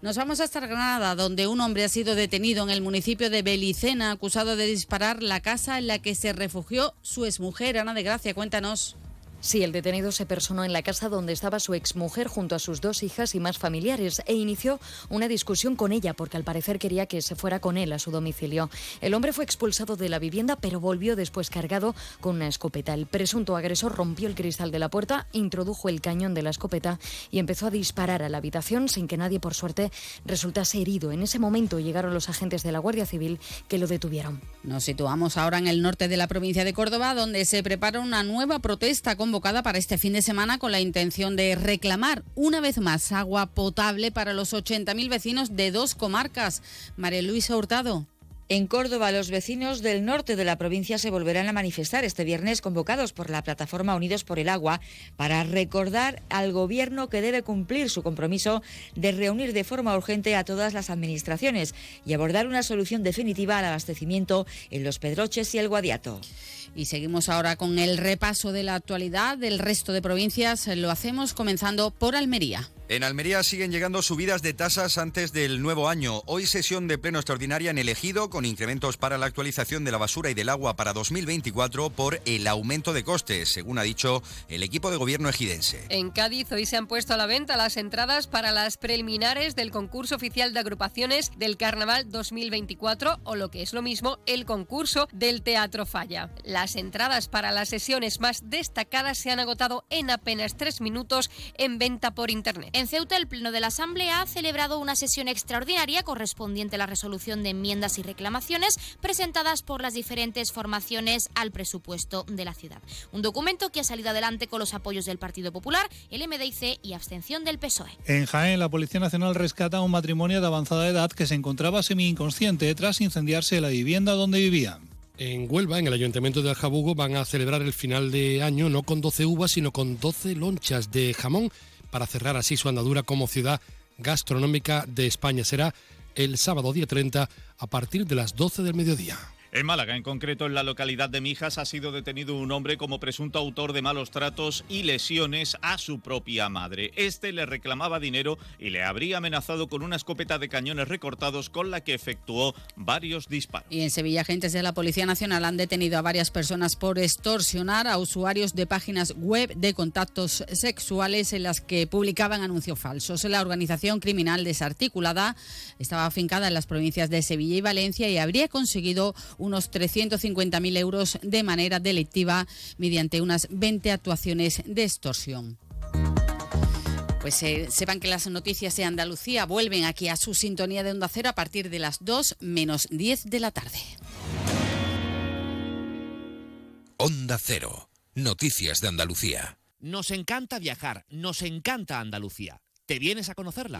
Nos vamos hasta Granada, donde un hombre ha sido detenido en el municipio de Belicena acusado de disparar la casa en la que se refugió su exmujer. Ana de Gracia, cuéntanos. Sí, el detenido se personó en la casa donde estaba su exmujer junto a sus dos hijas y más familiares e inició una discusión con ella porque al parecer quería que se fuera con él a su domicilio. El hombre fue expulsado de la vivienda pero volvió después cargado con una escopeta. El presunto agresor rompió el cristal de la puerta, introdujo el cañón de la escopeta y empezó a disparar a la habitación sin que nadie por suerte resultase herido. En ese momento llegaron los agentes de la Guardia Civil que lo detuvieron. Nos situamos ahora en el norte de la provincia de Córdoba donde se prepara una nueva protesta con convocada para este fin de semana con la intención de reclamar una vez más agua potable para los 80.000 vecinos de dos comarcas. María Luisa Hurtado. En Córdoba, los vecinos del norte de la provincia se volverán a manifestar este viernes convocados por la plataforma Unidos por el Agua para recordar al Gobierno que debe cumplir su compromiso de reunir de forma urgente a todas las administraciones y abordar una solución definitiva al abastecimiento en los Pedroches y el Guadiato. Y seguimos ahora con el repaso de la actualidad del resto de provincias. Lo hacemos comenzando por Almería. En Almería siguen llegando subidas de tasas antes del nuevo año. Hoy sesión de pleno extraordinaria en el ejido con incrementos para la actualización de la basura y del agua para 2024 por el aumento de costes, según ha dicho el equipo de gobierno ejidense. En Cádiz hoy se han puesto a la venta las entradas para las preliminares del concurso oficial de agrupaciones del Carnaval 2024 o lo que es lo mismo, el concurso del Teatro Falla. Las entradas para las sesiones más destacadas se han agotado en apenas tres minutos en venta por internet. En Ceuta, el Pleno de la Asamblea ha celebrado una sesión extraordinaria correspondiente a la resolución de enmiendas y reclamaciones presentadas por las diferentes formaciones al presupuesto de la ciudad. Un documento que ha salido adelante con los apoyos del Partido Popular, el MDIC y abstención del PSOE. En Jaén, la Policía Nacional rescata a un matrimonio de avanzada edad que se encontraba semi-inconsciente tras incendiarse la vivienda donde vivían. En Huelva, en el Ayuntamiento de Aljabugo, van a celebrar el final de año no con 12 uvas, sino con 12 lonchas de jamón para cerrar así su andadura como ciudad gastronómica de España. Será el sábado día 30 a partir de las 12 del mediodía. En Málaga, en concreto en la localidad de Mijas, ha sido detenido un hombre como presunto autor de malos tratos y lesiones a su propia madre. Este le reclamaba dinero y le habría amenazado con una escopeta de cañones recortados con la que efectuó varios disparos. Y en Sevilla, agentes de la Policía Nacional han detenido a varias personas por extorsionar a usuarios de páginas web de contactos sexuales en las que publicaban anuncios falsos. La organización criminal desarticulada estaba afincada en las provincias de Sevilla y Valencia y habría conseguido unos 350.000 euros de manera delictiva mediante unas 20 actuaciones de extorsión. Pues eh, sepan que las noticias de Andalucía vuelven aquí a su sintonía de Onda Cero a partir de las 2 menos 10 de la tarde. Onda Cero. Noticias de Andalucía. Nos encanta viajar, nos encanta Andalucía. ¿Te vienes a conocerla?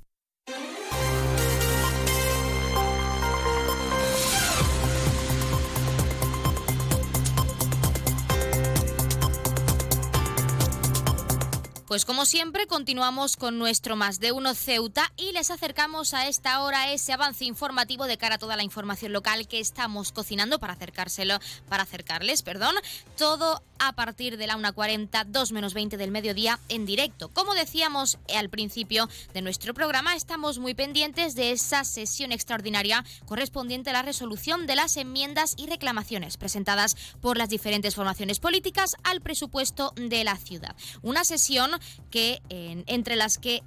Pues como siempre continuamos con nuestro más de uno Ceuta y les acercamos a esta hora ese avance informativo de cara a toda la información local que estamos cocinando para acercárselo, para acercarles, perdón, todo a partir de la 1.40, 2 menos 20 del mediodía en directo. Como decíamos al principio de nuestro programa, estamos muy pendientes de esa sesión extraordinaria correspondiente a la resolución de las enmiendas y reclamaciones presentadas por las diferentes formaciones políticas al presupuesto de la ciudad. Una sesión que entre las que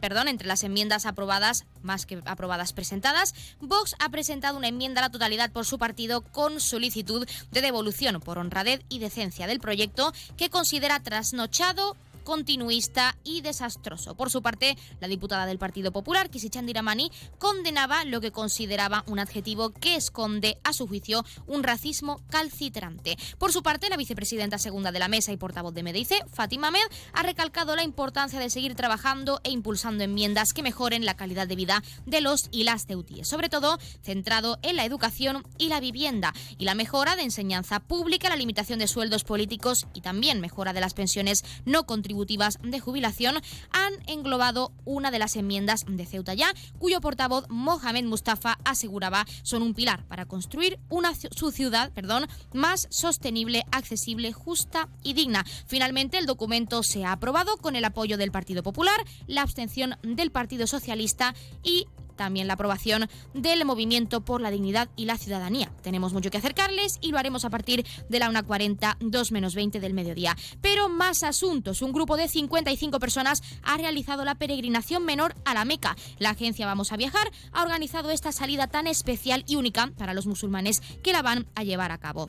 perdón, entre las enmiendas aprobadas, más que aprobadas presentadas, Vox ha presentado una enmienda a la totalidad por su partido con solicitud de devolución por honradez y decencia del proyecto que considera trasnochado continuista y desastroso. Por su parte, la diputada del Partido Popular, Kisichan Diramani, condenaba lo que consideraba un adjetivo que esconde, a su juicio, un racismo calcitrante. Por su parte, la vicepresidenta segunda de la mesa y portavoz de MDIC, Fátima Med, ha recalcado la importancia de seguir trabajando e impulsando enmiendas que mejoren la calidad de vida de los y las ceutíes, sobre todo centrado en la educación y la vivienda y la mejora de enseñanza pública, la limitación de sueldos políticos y también mejora de las pensiones no contributivas de jubilación han englobado una de las enmiendas de Ceuta Ya, cuyo portavoz Mohamed Mustafa aseguraba son un pilar para construir una su ciudad, perdón, más sostenible, accesible, justa y digna. Finalmente, el documento se ha aprobado con el apoyo del Partido Popular, la abstención del Partido Socialista y también la aprobación del Movimiento por la Dignidad y la Ciudadanía. Tenemos mucho que acercarles y lo haremos a partir de la 1.40, 2 menos 20 del mediodía. Pero más asuntos. Un grupo de 55 personas ha realizado la peregrinación menor a la Meca. La agencia Vamos a Viajar ha organizado esta salida tan especial y única para los musulmanes que la van a llevar a cabo.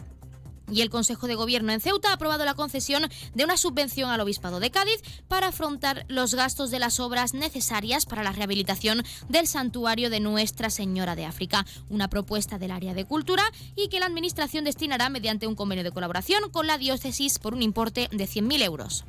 Y el Consejo de Gobierno en Ceuta ha aprobado la concesión de una subvención al Obispado de Cádiz para afrontar los gastos de las obras necesarias para la rehabilitación del santuario de Nuestra Señora de África, una propuesta del área de cultura y que la Administración destinará mediante un convenio de colaboración con la diócesis por un importe de 100.000 euros.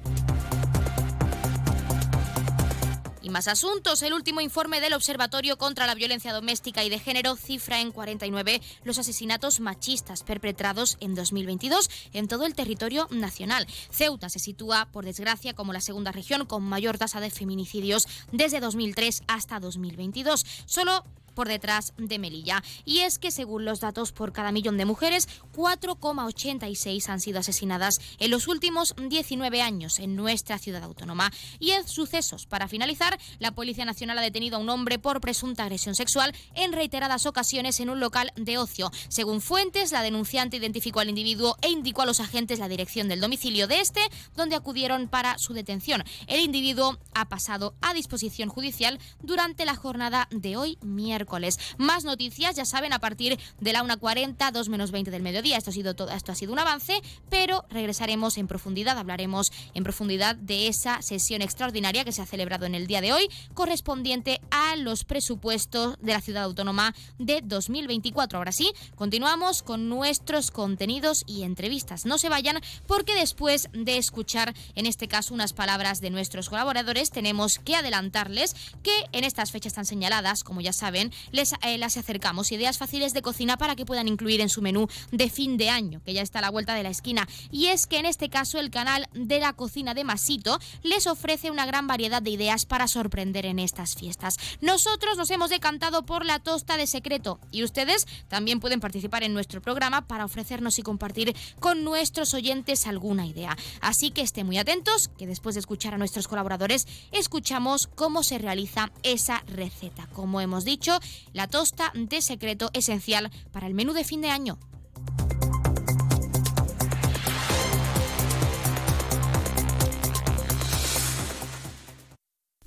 Más asuntos. El último informe del Observatorio contra la Violencia Doméstica y de Género cifra en 49 los asesinatos machistas perpetrados en 2022 en todo el territorio nacional. Ceuta se sitúa, por desgracia, como la segunda región con mayor tasa de feminicidios desde 2003 hasta 2022. Solo por detrás de Melilla. Y es que según los datos por cada millón de mujeres, 4,86 han sido asesinadas en los últimos 19 años en nuestra ciudad autónoma. Y en sucesos, para finalizar, la Policía Nacional ha detenido a un hombre por presunta agresión sexual en reiteradas ocasiones en un local de ocio. Según fuentes, la denunciante identificó al individuo e indicó a los agentes la dirección del domicilio de este, donde acudieron para su detención. El individuo ha pasado a disposición judicial durante la jornada de hoy, miércoles. Más noticias, ya saben, a partir de la 1.40, 2 menos 20 del mediodía. Esto ha sido todo, esto ha sido un avance, pero regresaremos en profundidad, hablaremos en profundidad de esa sesión extraordinaria que se ha celebrado en el día de hoy, correspondiente a los presupuestos de la ciudad autónoma de 2024. Ahora sí, continuamos con nuestros contenidos y entrevistas. No se vayan porque después de escuchar, en este caso, unas palabras de nuestros colaboradores, tenemos que adelantarles que en estas fechas tan señaladas, como ya saben, les eh, las acercamos ideas fáciles de cocina para que puedan incluir en su menú de fin de año, que ya está a la vuelta de la esquina. Y es que en este caso el canal de la cocina de Masito les ofrece una gran variedad de ideas para sorprender en estas fiestas. Nosotros nos hemos decantado por la tosta de secreto y ustedes también pueden participar en nuestro programa para ofrecernos y compartir con nuestros oyentes alguna idea. Así que estén muy atentos, que después de escuchar a nuestros colaboradores, escuchamos cómo se realiza esa receta. Como hemos dicho, la tosta de secreto esencial para el menú de fin de año.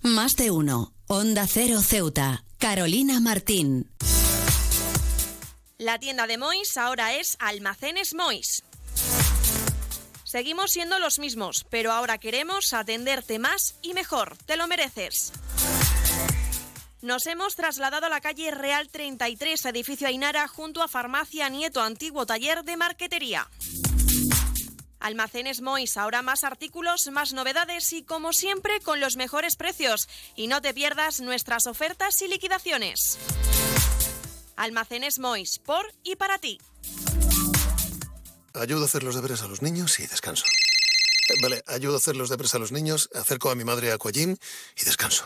Más de uno. Onda Cero Ceuta. Carolina Martín. La tienda de Mois ahora es Almacenes Mois. Seguimos siendo los mismos, pero ahora queremos atenderte más y mejor. Te lo mereces. Nos hemos trasladado a la calle Real 33, edificio Ainara, junto a Farmacia Nieto, antiguo taller de marquetería. Almacenes Mois, ahora más artículos, más novedades y como siempre con los mejores precios. Y no te pierdas nuestras ofertas y liquidaciones. Almacenes Mois, por y para ti. Ayudo a hacer los deberes a los niños y descanso. Eh, Vale, ayudo a hacer los deberes a los niños, acerco a mi madre a Aquagym y descanso.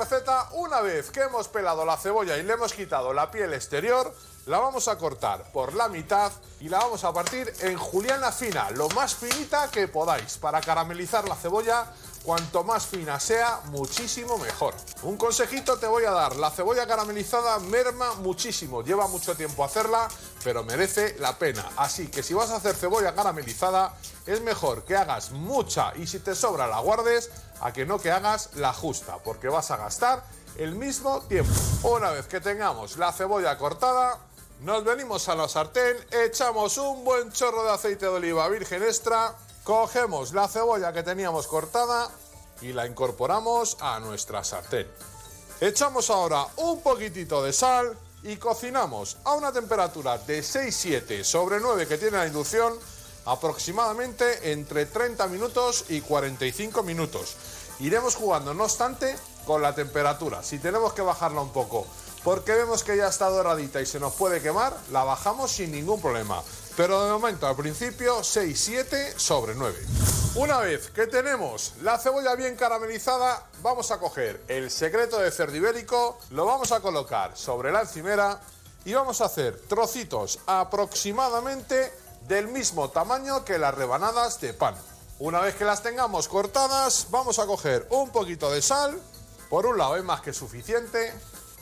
Receta, una vez que hemos pelado la cebolla y le hemos quitado la piel exterior, la vamos a cortar por la mitad y la vamos a partir en juliana fina, lo más finita que podáis, para caramelizar la cebolla Cuanto más fina sea, muchísimo mejor. Un consejito te voy a dar, la cebolla caramelizada merma muchísimo, lleva mucho tiempo hacerla, pero merece la pena. Así que si vas a hacer cebolla caramelizada, es mejor que hagas mucha y si te sobra la guardes, a que no que hagas la justa, porque vas a gastar el mismo tiempo. Una vez que tengamos la cebolla cortada, nos venimos a la sartén, echamos un buen chorro de aceite de oliva virgen extra, Cogemos la cebolla que teníamos cortada y la incorporamos a nuestra sartén. Echamos ahora un poquitito de sal y cocinamos a una temperatura de 6-7 sobre 9 que tiene la inducción aproximadamente entre 30 minutos y 45 minutos. Iremos jugando, no obstante, con la temperatura. Si tenemos que bajarla un poco porque vemos que ya está doradita y se nos puede quemar, la bajamos sin ningún problema. Pero de momento, al principio, 6-7 sobre 9. Una vez que tenemos la cebolla bien caramelizada, vamos a coger el secreto de cerdo ibérico, lo vamos a colocar sobre la encimera y vamos a hacer trocitos aproximadamente del mismo tamaño que las rebanadas de pan. Una vez que las tengamos cortadas, vamos a coger un poquito de sal, por un lado es más que suficiente,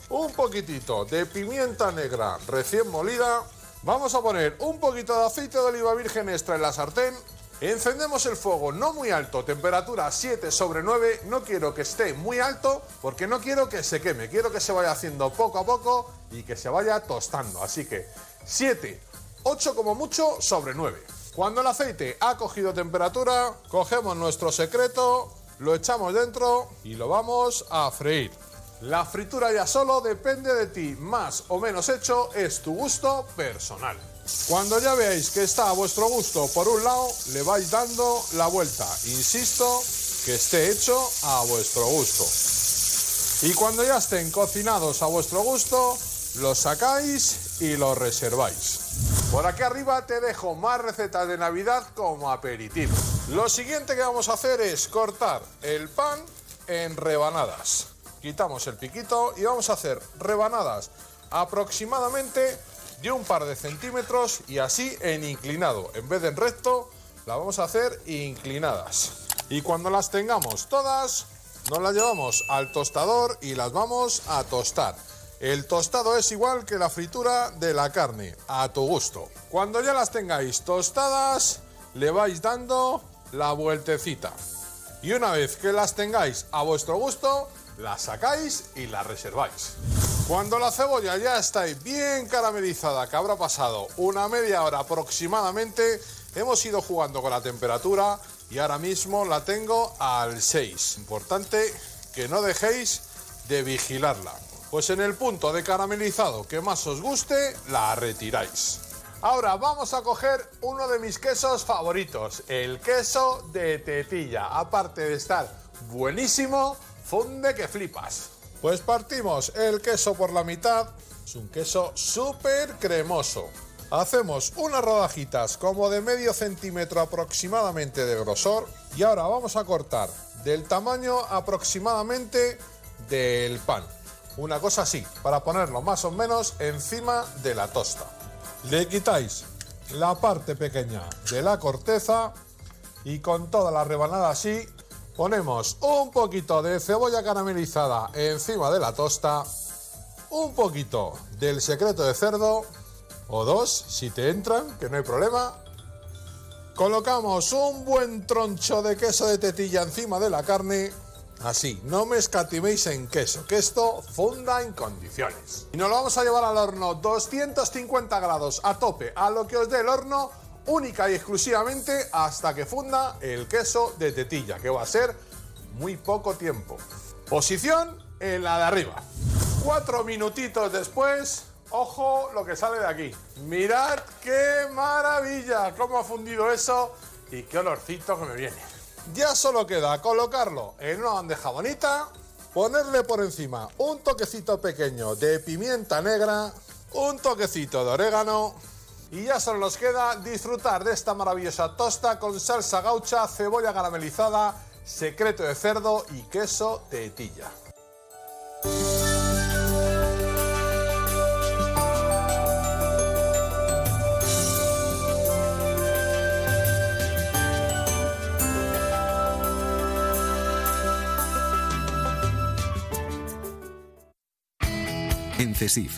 un poquitito de pimienta negra recién molida, vamos a poner un poquito de aceite de oliva virgen extra en la sartén, encendemos el fuego no muy alto, temperatura 7 sobre 9, no quiero que esté muy alto porque no quiero que se queme, quiero que se vaya haciendo poco a poco y que se vaya tostando, así que 7, 8 como mucho sobre 9. Cuando el aceite ha cogido temperatura, cogemos nuestro secreto, lo echamos dentro y lo vamos a freír. La fritura ya solo depende de ti, más o menos hecho es tu gusto personal. Cuando ya veáis que está a vuestro gusto por un lado, le vais dando la vuelta. Insisto, que esté hecho a vuestro gusto. Y cuando ya estén cocinados a vuestro gusto, los sacáis y los reserváis. Por aquí arriba te dejo más recetas de Navidad como aperitivo. Lo siguiente que vamos a hacer es cortar el pan en rebanadas quitamos el piquito y vamos a hacer rebanadas aproximadamente de un par de centímetros y así en inclinado. En vez de en recto, la vamos a hacer inclinadas. Y cuando las tengamos todas, nos las llevamos al tostador y las vamos a tostar. El tostado es igual que la fritura de la carne, a tu gusto. Cuando ya las tengáis tostadas, le vais dando la vueltecita. Y una vez que las tengáis a vuestro gusto, la sacáis y la reserváis. Cuando la cebolla ya está bien caramelizada, que habrá pasado una media hora aproximadamente, hemos ido jugando con la temperatura y ahora mismo la tengo al 6. Importante que no dejéis de vigilarla. Pues en el punto de caramelizado que más os guste, la retiráis. Ahora vamos a coger uno de mis quesos favoritos, el queso de tetilla. Aparte de estar buenísimo, funde que flipas. Pues partimos el queso por la mitad. Es un queso súper cremoso. Hacemos unas rodajitas como de medio centímetro aproximadamente de grosor. Y ahora vamos a cortar del tamaño aproximadamente del pan. Una cosa así, para ponerlo más o menos encima de la tosta. Le quitáis la parte pequeña de la corteza y con toda la rebanada así Ponemos un poquito de cebolla caramelizada encima de la tosta, un poquito del secreto de cerdo, o dos si te entran, que no hay problema. Colocamos un buen troncho de queso de tetilla encima de la carne Así, no me escatiméis en queso, que esto funda en condiciones. Y nos lo vamos a llevar al horno 250 grados a tope, a lo que os dé el horno, única y exclusivamente hasta que funda el queso de tetilla, que va a ser muy poco tiempo. Posición en la de arriba. Cuatro minutitos después, ojo lo que sale de aquí. Mirad qué maravilla, cómo ha fundido eso y qué olorcito que me viene. Ya solo queda colocarlo en una bandeja bonita, ponerle por encima un toquecito pequeño de pimienta negra, un toquecito de orégano y ya solo nos queda disfrutar de esta maravillosa tosta con salsa gaucha, cebolla caramelizada, secreto de cerdo y queso de tilla. En CESIF,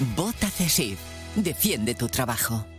Vota CESIF. Defiende tu trabajo.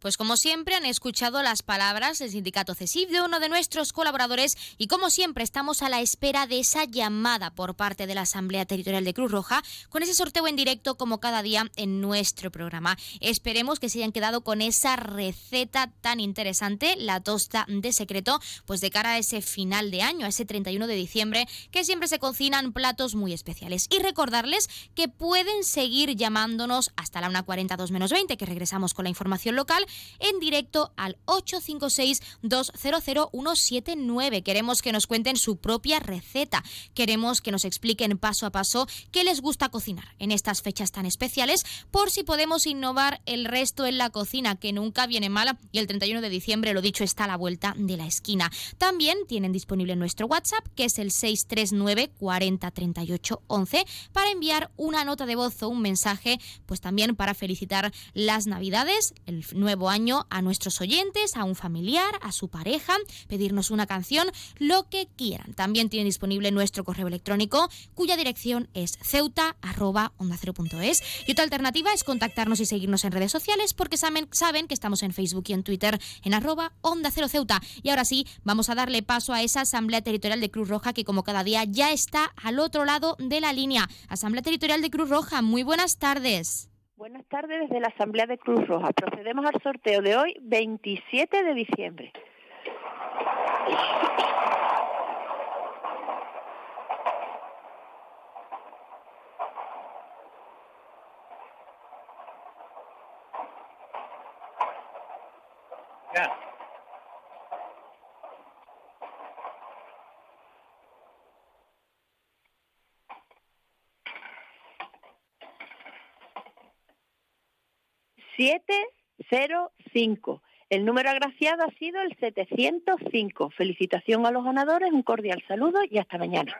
Pues como siempre han escuchado las palabras del sindicato CESIF de uno de nuestros colaboradores y como siempre estamos a la espera de esa llamada por parte de la Asamblea Territorial de Cruz Roja con ese sorteo en directo como cada día en nuestro programa. Esperemos que se hayan quedado con esa receta tan interesante, la tosta de secreto, pues de cara a ese final de año, a ese 31 de diciembre, que siempre se cocinan platos muy especiales. Y recordarles que pueden seguir llamándonos hasta la 1.42 menos 20, que regresamos con la información local en directo al 856-200-179. Queremos que nos cuenten su propia receta. Queremos que nos expliquen paso a paso qué les gusta cocinar en estas fechas tan especiales, por si podemos innovar el resto en la cocina, que nunca viene mala. Y el 31 de diciembre, lo dicho, está a la vuelta de la esquina. También tienen disponible nuestro WhatsApp, que es el 639 40 38 11, para enviar una nota de voz o un mensaje, pues también para felicitar las Navidades, el nuevo año a nuestros oyentes, a un familiar, a su pareja, pedirnos una canción, lo que quieran. También tienen disponible nuestro correo electrónico, cuya dirección es ceuta.onda0.es. Y otra alternativa es contactarnos y seguirnos en redes sociales, porque saben, que estamos en Facebook y en Twitter en arroba onda cero ceuta. Y ahora sí, vamos a darle paso a esa Asamblea Territorial de Cruz Roja que como cada día ya está al otro lado de la línea. Asamblea Territorial de Cruz Roja, muy buenas tardes. Buenas tardes desde la Asamblea de Cruz Roja. Procedemos al sorteo de hoy, 27 de diciembre. Siete cero cinco. El número agraciado ha sido el 705. Felicitación a los ganadores, un cordial saludo y hasta mañana.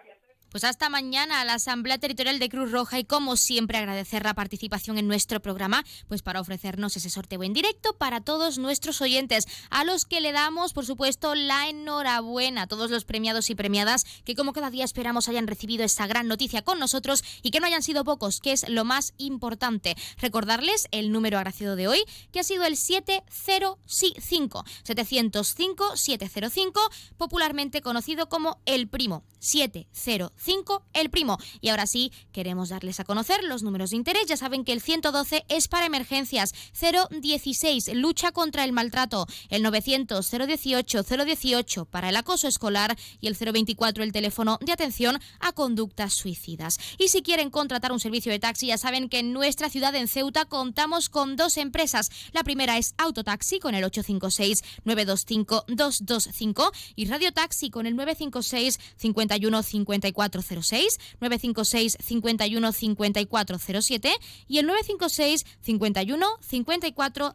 Pues hasta mañana a la Asamblea Territorial de Cruz Roja y como siempre agradecer la participación en nuestro programa, pues para ofrecernos ese sorteo en directo para todos nuestros oyentes, a los que le damos por supuesto la enhorabuena a todos los premiados y premiadas que como cada día esperamos hayan recibido esta gran noticia con nosotros y que no hayan sido pocos, que es lo más importante. Recordarles el número agraciado de hoy, que ha sido el 705, 705 705, popularmente conocido como el primo 705 5, el primo. Y ahora sí, queremos darles a conocer los números de interés. Ya saben que el 112 es para emergencias, 016, lucha contra el maltrato, el 900, 018, 018 para el acoso escolar y el 024, el teléfono de atención a conductas suicidas. Y si quieren contratar un servicio de taxi, ya saben que en nuestra ciudad, en Ceuta, contamos con dos empresas. La primera es Autotaxi con el 856-925-225 y Radio Taxi con el 956 51 54 0406 956 51 5407 y el 956 51 54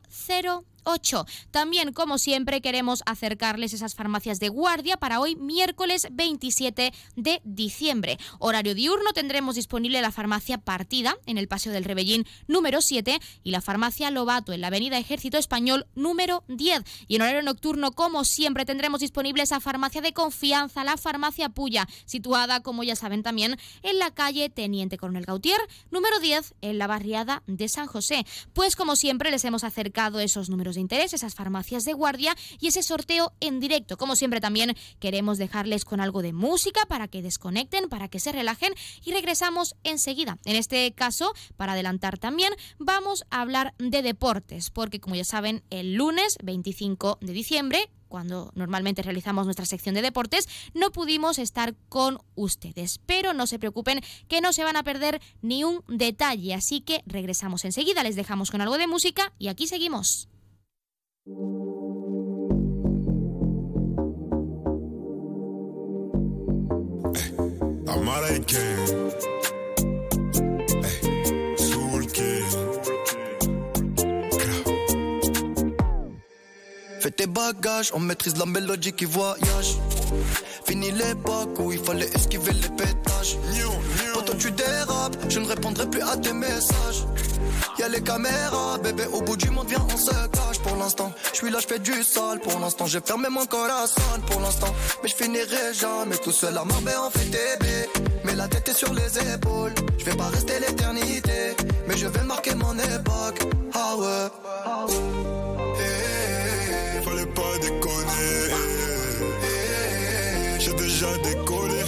8. También, como siempre, queremos acercarles esas farmacias de guardia para hoy, miércoles 27 de diciembre. Horario diurno tendremos disponible la farmacia Partida en el Paseo del Rebellín número 7 y la farmacia Lobato en la Avenida Ejército Español número 10. Y en horario nocturno, como siempre, tendremos disponible esa farmacia de confianza, la farmacia Puya, situada, como ya saben también, en la calle Teniente Coronel Gautier, número 10, en la barriada de San José. Pues como siempre, les hemos acercado esos números de interés, esas farmacias de guardia y ese sorteo en directo. Como siempre, también queremos dejarles con algo de música para que desconecten, para que se relajen y regresamos enseguida. En este caso, para adelantar también, vamos a hablar de deportes, porque como ya saben, el lunes 25 de diciembre cuando normalmente realizamos nuestra sección de deportes, no pudimos estar con ustedes. Pero no se preocupen que no se van a perder ni un detalle, así que regresamos enseguida, les dejamos con algo de música y aquí seguimos. Fais tes bagages, on maîtrise la mélodie qui voyage. Fini l'époque où il fallait esquiver les pétages. Quand tu dérapes, je ne répondrai plus à tes messages. Y'a les caméras, bébé, au bout du monde, viens, on se cache pour l'instant. Je suis là, je fais du sale pour l'instant. J'ai fermé mon corazon pour l'instant. Mais je finirai jamais tout seul à Marbella, on fait bébés. Mais la tête est sur les épaules. Je vais pas rester l'éternité. Mais je vais marquer mon époque. Ah ouais. Ah ouais. Fallait pas déconner. J'ai déjà décollé.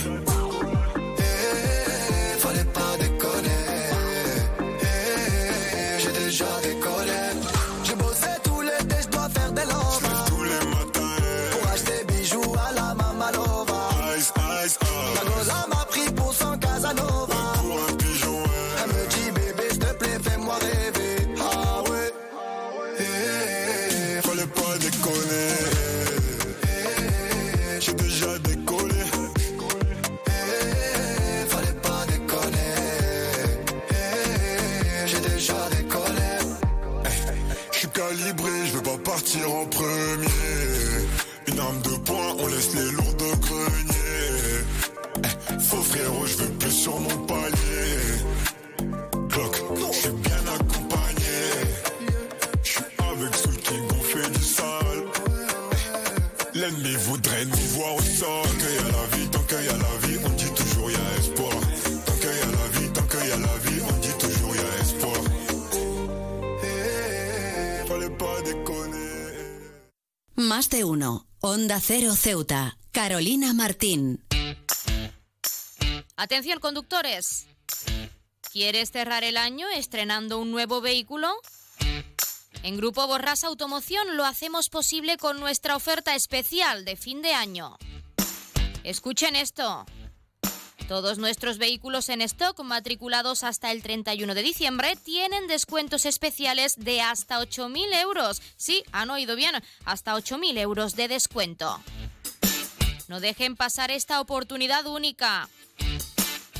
Más de uno. Onda Cero Ceuta. Carolina Martín. Atención conductores. ¿Quieres cerrar el año estrenando un nuevo vehículo? En Grupo Borras Automoción lo hacemos posible con nuestra oferta especial de fin de año. Escuchen esto. Todos nuestros vehículos en stock matriculados hasta el 31 de diciembre tienen descuentos especiales de hasta 8.000 euros. Sí, han oído bien, hasta 8.000 euros de descuento. No dejen pasar esta oportunidad única.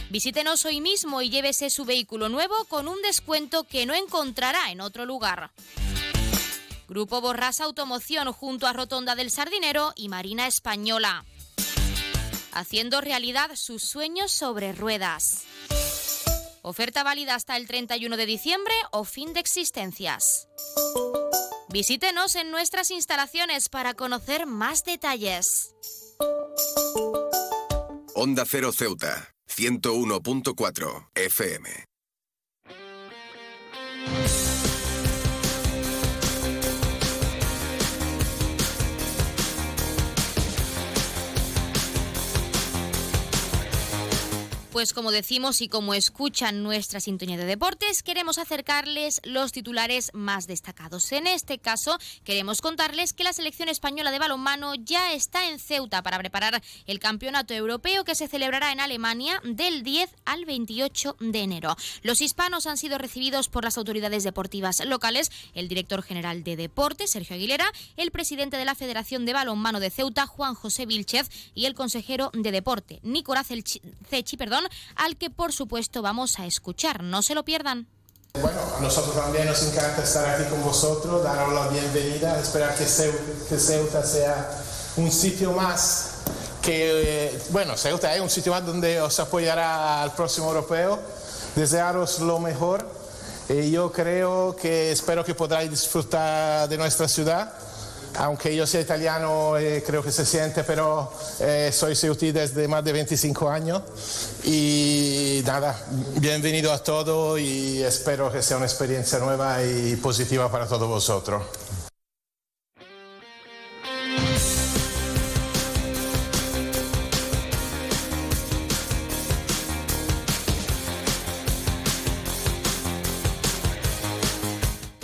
Visítenos hoy mismo y llévese su vehículo nuevo con un descuento que no encontrará en otro lugar. Grupo Borras Automoción junto a Rotonda del Sardinero y Marina Española. Haciendo realidad sus sueños sobre ruedas. Oferta válida hasta el 31 de diciembre o fin de existencias. Visítenos en nuestras instalaciones para conocer más detalles. Onda Cero Ceuta, 101.4 FM. Pues como decimos y como escuchan nuestra sintonía de deportes, queremos acercarles los titulares más destacados. En este caso, queremos contarles que la selección española de balonmano ya está en Ceuta para preparar el campeonato europeo que se celebrará en Alemania del 10 al 28 de enero. Los hispanos han sido recibidos por las autoridades deportivas locales, el director general de deportes, Sergio Aguilera, el presidente de la Federación de Balonmano de Ceuta, Juan José Vilchez, y el consejero de deporte, Nicolás Cechi, perdón, al que por supuesto vamos a escuchar. No se lo pierdan. Bueno, a nosotros también nos encanta estar aquí con vosotros, daros la bienvenida, esperar que Ceuta, sea un sitio más que, eh, bueno, Ceuta es un sitio más donde os apoyará al próximo europeo. Desearos lo mejor. Y yo creo que espero que podráis disfrutar de nuestra ciudad aunque yo sea italiano, eh, creo que se siente, pero eh, soy ceutí desde más de 25 años y nada, bienvenido a todo y espero que sea una experiencia nueva y positiva para todos vosotros.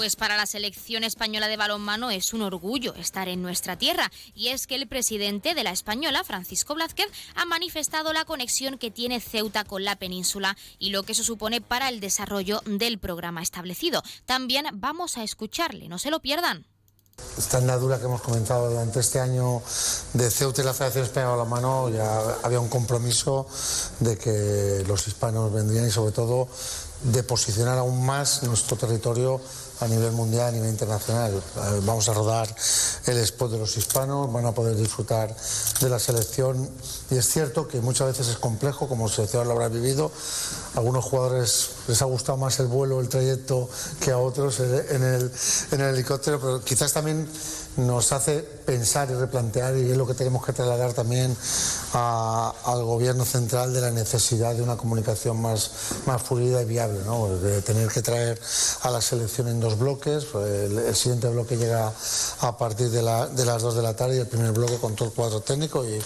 Pues para la selección española de balonmano es un orgullo estar en nuestra tierra y es que el presidente de la española, Francisco Blázquez, ha manifestado la conexión que tiene Ceuta con la península y lo que eso supone para el desarrollo del programa establecido. También vamos a escucharle, no se lo pierdan. Esta andadura que hemos comentado durante este año de Ceuta y la Federación Española de Balonmano ya había un compromiso de que los hispanos vendrían y sobre todo de posicionar aún más nuestro territorio a nivel mundial, a nivel internacional. Vamos a rodar el spot de los hispanos, van a poder disfrutar de la selección y es cierto que muchas veces es complejo, como seleccionador lo habrá vivido. algunos jugadores les ha gustado más el vuelo, el trayecto que a otros en en el helicóptero, pero quizás también nos hace pensar y replantear y es lo que tenemos que trasladar también al gobierno central de la necesidad de una comunicación más, más fluida y viable, ¿no? de tener que traer a la selección en dos bloques, el, siguiente bloque llega a partir de, de, las dos de la tarde y el primer bloque con todo el cuadro técnico y,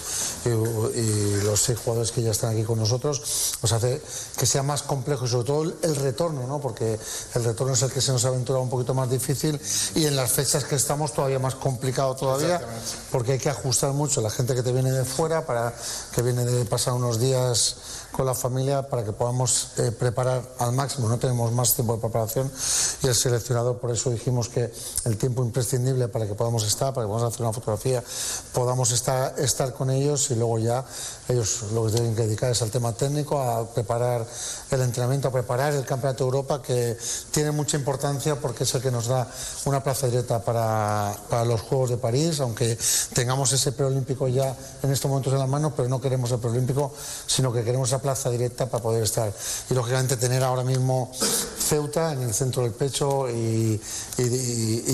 y, los seis jugadores que ya están aquí con nosotros, nos hace que sea más complejo y sobre todo el, retorno, ¿no? porque el retorno es el que se nos aventura un poquito más difícil y en las fechas que estamos todavía más complicado todavía, porque hay que ajustar mucho la gente que te viene de fuera, para que viene de pasar unos días con la familia, para que podamos eh, preparar al máximo. No tenemos más tiempo de preparación y el seleccionador, por eso dijimos que el tiempo imprescindible para que podamos estar, para que podamos hacer una fotografía, podamos estar, estar con ellos y luego ya ellos lo que tienen que dedicar es al tema técnico, a preparar el entrenamiento, a preparar el Campeonato de Europa, que tiene mucha importancia porque es el que nos da una plaza directa para, para los Juegos de París, aunque tengamos ese preolímpico ya en estos momentos en la mano, pero no queremos el preolímpico, sino que queremos esa plaza directa para poder estar. Y lógicamente tener ahora mismo Ceuta en el centro del pecho y,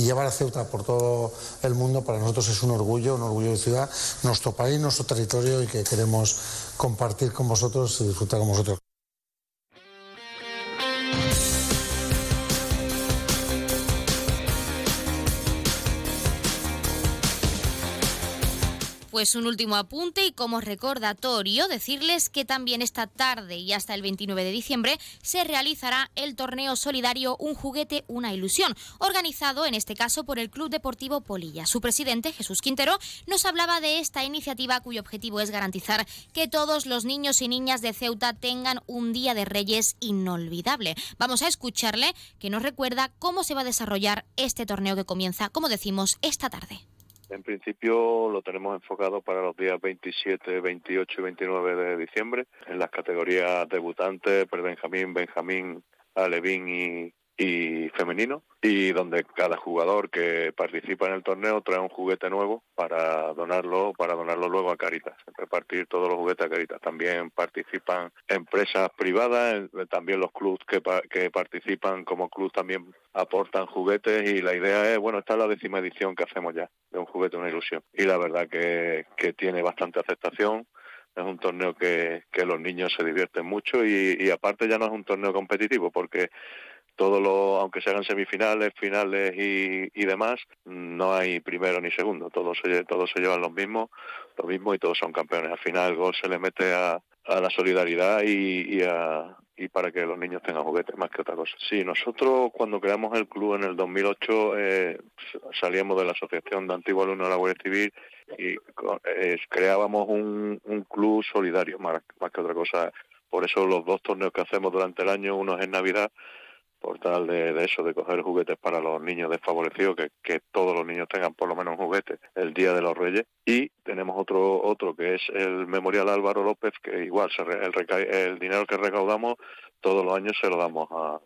llevar a Ceuta por todo el mundo para nosotros es un orgullo, un orgullo de ciudad, nuestro país, nuestro territorio y que queremos compartir con vosotros y disfrutar con vosotros. Pues un último apunte y como recordatorio decirles que también esta tarde y hasta el 29 de diciembre se realizará el torneo solidario Un juguete, una ilusión, organizado en este caso por el Club Deportivo Polilla. Su presidente, Jesús Quintero, nos hablaba de esta iniciativa cuyo objetivo es garantizar que todos los niños y niñas de Ceuta tengan un Día de Reyes inolvidable. Vamos a escucharle que nos recuerda cómo se va a desarrollar este torneo que comienza, como decimos, esta tarde. En principio lo tenemos enfocado para los días 27, 28 y 29 de diciembre en las categorías debutantes, pre-Benjamín, Benjamín, Alevín y, y femenino y donde cada jugador que participa en el torneo trae un juguete nuevo para donarlo para donarlo luego a Caritas repartir todos los juguetes a Caritas. También participan empresas privadas también los clubs que, que participan como club también aportan juguetes y la idea es bueno esta es la décima edición que hacemos ya de un juguete una ilusión. Y la verdad que, que tiene bastante aceptación es un torneo que, que los niños se divierten mucho y, y aparte ya no es un torneo competitivo porque todo lo, aunque se hagan semifinales, finales y, y demás, no hay primero ni segundo, todos se, todos se llevan los mismos, lo mismo y todos son campeones. Al final el gol se le mete a, a la solidaridad y, y, a, y para que los niños tengan juguetes más que otra cosa. Sí, nosotros cuando creamos el club en el 2008 eh, salíamos de la Asociación de Antiguos Alumnos de la Guardia Civil y eh, creábamos un, un club solidario más, más que otra cosa. Por eso los dos torneos que hacemos durante el año, uno es en Navidad por tal de, eso, de coger juguetes para los niños desfavorecidos, que, todos los niños tengan por lo menos un juguete el Día de los Reyes. Y tenemos otro otro que es el Memorial Álvaro López, que igual se el, el dinero que recaudamos todos los años se lo damos a,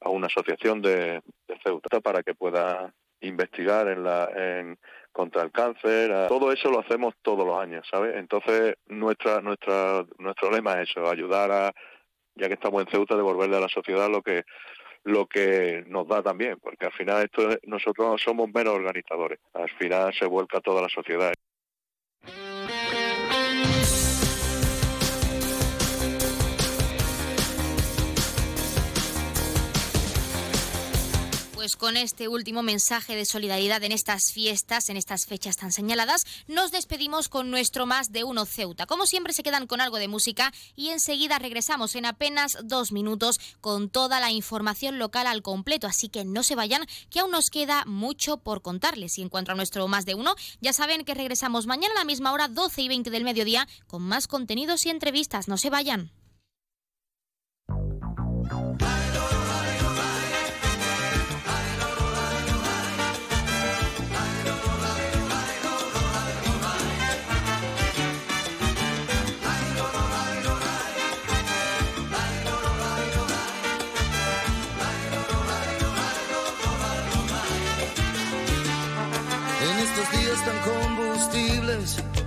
a una asociación de, Ceuta para que pueda investigar en la en, contra el cáncer. Todo eso lo hacemos todos los años, ¿sabes? Entonces nuestra nuestra nuestro lema es eso, ayudar a ya que estamos en Ceuta devolverle a la sociedad lo que lo que nos da también, porque al final esto nosotros somos menos organizadores, al final se vuelca toda la sociedad. Pues con este último mensaje de solidaridad en estas fiestas, en estas fechas tan señaladas, nos despedimos con nuestro más de uno Ceuta. Como siempre se quedan con algo de música y enseguida regresamos en apenas dos minutos con toda la información local al completo. Así que no se vayan, que aún nos queda mucho por contarles. Y en cuanto a nuestro más de uno, ya saben que regresamos mañana a la misma hora, 12 y 20 del mediodía, con más contenidos y entrevistas. No se vayan.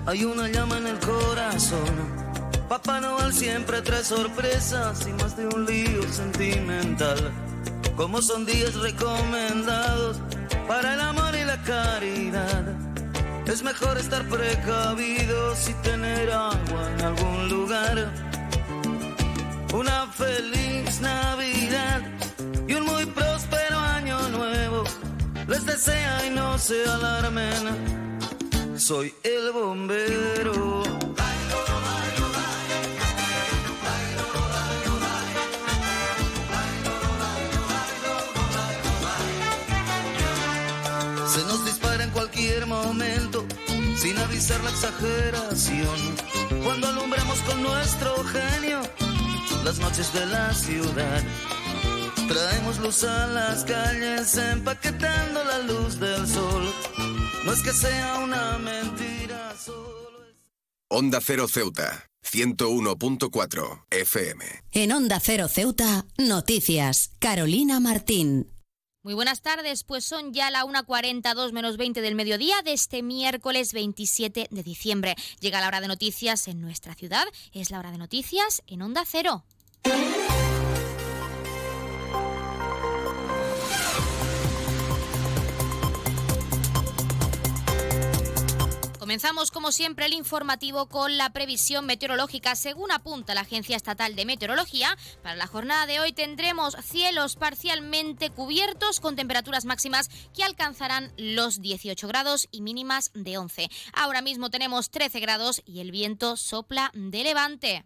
Hay una llama en el corazón. Papá Noel siempre trae sorpresas y más de un lío sentimental. Como son días recomendados para el amor y la caridad. Es mejor estar precavidos y tener agua en algún lugar. Una feliz Navidad Les desea y no se alarmen soy el bombero. Se nos dispara en cualquier momento, sin avisar la exageración. Cuando alumbramos con nuestro genio las noches de la ciudad. Traemos luz a las calles, empaquetando la luz del sol no es que sea una mentira, solo es... Onda Cero Ceuta, 101.4 FM. En Onda Cero Ceuta, noticias. Carolina Martín. Muy buenas tardes, pues son ya la 1.42 menos 20 del mediodía de este miércoles 27 de diciembre. Llega la hora de noticias en nuestra ciudad, es la hora de noticias en Onda Cero. Comenzamos como siempre el informativo con la previsión meteorológica. Según apunta la Agencia Estatal de Meteorología, para la jornada de hoy tendremos cielos parcialmente cubiertos con temperaturas máximas que alcanzarán los 18 grados y mínimas de 11. Ahora mismo tenemos 13 grados y el viento sopla de levante.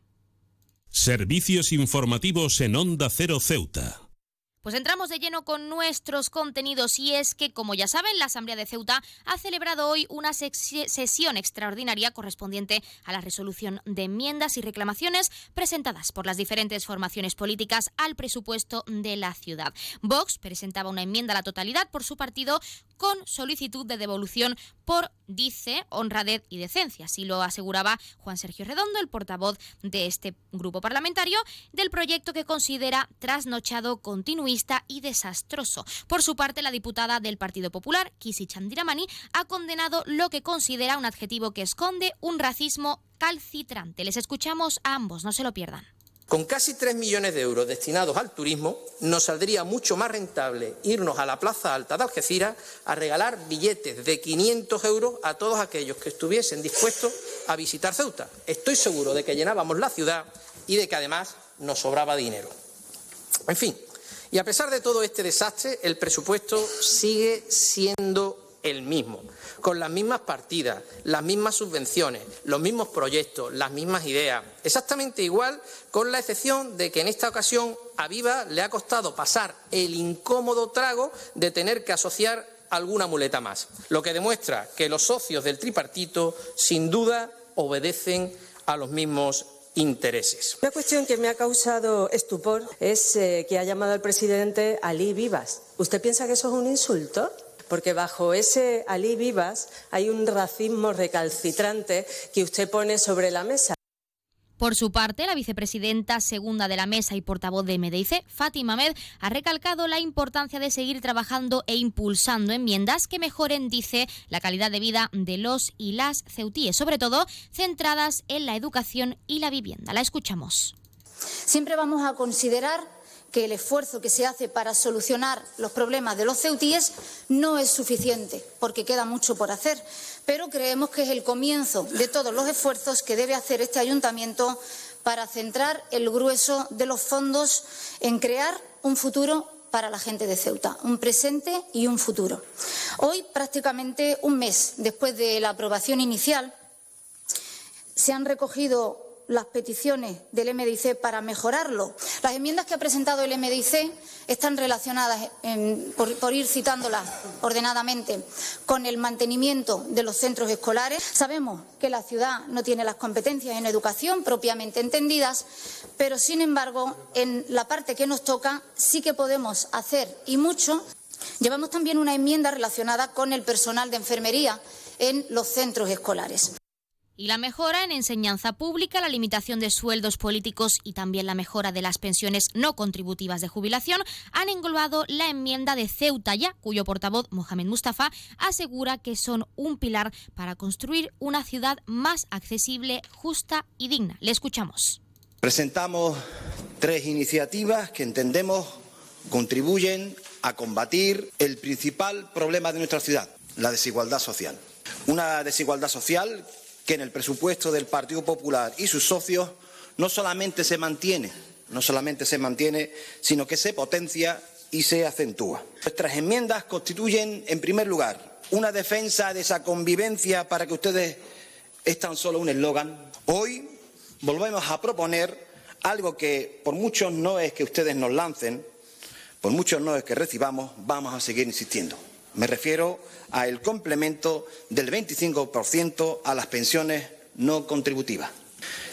Servicios informativos en Onda Cero Ceuta. Pues entramos de lleno con nuestros contenidos y es que, como ya saben, la Asamblea de Ceuta ha celebrado hoy una sesión extraordinaria correspondiente a la resolución de enmiendas y reclamaciones presentadas por las diferentes formaciones políticas al presupuesto de la ciudad. Vox presentaba una enmienda a la totalidad por su partido con solicitud de devolución por, dice, honradez y decencia. Así lo aseguraba Juan Sergio Redondo, el portavoz de este grupo parlamentario, del proyecto que considera trasnochado, continuista y desastroso. Por su parte, la diputada del Partido Popular, Kisi Chandiramani, ha condenado lo que considera un adjetivo que esconde un racismo calcitrante. Les escuchamos a ambos, no se lo pierdan. Con casi 3 millones de euros destinados al turismo, nos saldría mucho más rentable irnos a la Plaza Alta de Algeciras a regalar billetes de 500 euros a todos aquellos que estuviesen dispuestos a visitar Ceuta. Estoy seguro de que llenábamos la ciudad y de que además nos sobraba dinero. En fin, y a pesar de todo este desastre, el presupuesto sigue siendo el mismo, con las mismas partidas, las mismas subvenciones, los mismos proyectos, las mismas ideas. Exactamente igual, con la excepción de que en esta ocasión a Viva le ha costado pasar el incómodo trago de tener que asociar alguna muleta más, lo que demuestra que los socios del tripartito sin duda obedecen a los mismos intereses. Una cuestión que me ha causado estupor es eh, que ha llamado al presidente Ali Vivas. ¿Usted piensa que eso es un insulto? Porque bajo ese Ali Vivas hay un racismo recalcitrante que usted pone sobre la mesa. Por su parte, la vicepresidenta segunda de la mesa y portavoz de MDIC, Fátima Med, ha recalcado la importancia de seguir trabajando e impulsando enmiendas que mejoren, dice, la calidad de vida de los y las ceutíes, sobre todo centradas en la educación y la vivienda. La escuchamos. Siempre vamos a considerar que el esfuerzo que se hace para solucionar los problemas de los ceutíes no es suficiente, porque queda mucho por hacer, pero creemos que es el comienzo de todos los esfuerzos que debe hacer este ayuntamiento para centrar el grueso de los fondos en crear un futuro para la gente de Ceuta, un presente y un futuro. Hoy, prácticamente un mes después de la aprobación inicial, se han recogido las peticiones del MDIC para mejorarlo. Las enmiendas que ha presentado el MDIC están relacionadas, por, ir citándolas ordenadamente, con el mantenimiento de los centros escolares. Sabemos que la ciudad no tiene las competencias en educación propiamente entendidas, pero, sin embargo, en la parte que nos toca sí que podemos hacer y mucho. Llevamos también una enmienda relacionada con el personal de enfermería en los centros escolares y la mejora en enseñanza pública, la limitación de sueldos políticos y también la mejora de las pensiones no contributivas de jubilación han englobado la enmienda de Ceuta ya, cuyo portavoz Mohamed Mustafa asegura que son un pilar para construir una ciudad más accesible, justa y digna. Le escuchamos. Presentamos tres iniciativas que entendemos contribuyen a combatir el principal problema de nuestra ciudad, la desigualdad social. Una desigualdad social que en el presupuesto del Partido Popular y sus socios no solamente se mantiene, no solamente se mantiene, sino que se potencia y se acentúa. Nuestras enmiendas constituyen, en primer lugar, una defensa de esa convivencia para que ustedes es tan solo un eslogan. Hoy volvemos a proponer algo que por muchos no es que ustedes nos lancen, por muchos no es que recibamos, vamos a seguir insistiendo. Me refiero al complemento del 25% a las pensiones no contributivas.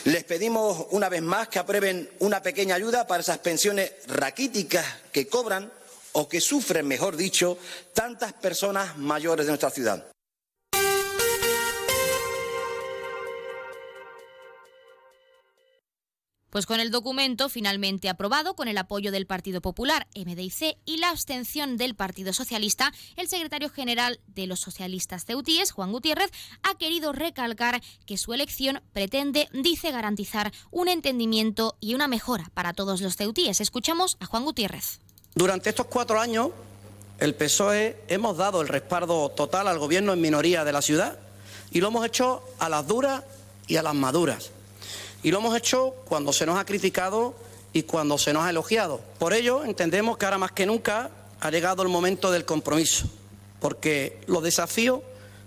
Les pedimos una vez más que aprueben una pequeña ayuda para esas pensiones raquíticas que cobran o que sufren, mejor dicho, tantas personas mayores de nuestra ciudad. Pues con el documento finalmente aprobado, con el apoyo del Partido Popular, MDIC y la abstención del Partido Socialista, el secretario general de los socialistas ceutíes, Juan Gutiérrez, ha querido recalcar que su elección pretende, dice, garantizar un entendimiento y una mejora para todos los ceutíes. Escuchamos a Juan Gutiérrez. Durante estos cuatro años, el PSOE hemos dado el respaldo total al gobierno en minoría de la ciudad y lo hemos hecho a las duras y a las maduras y lo hemos hecho cuando se nos ha criticado y cuando se nos ha elogiado. Por ello, entendemos que ahora más que nunca ha llegado el momento del compromiso, porque los desafíos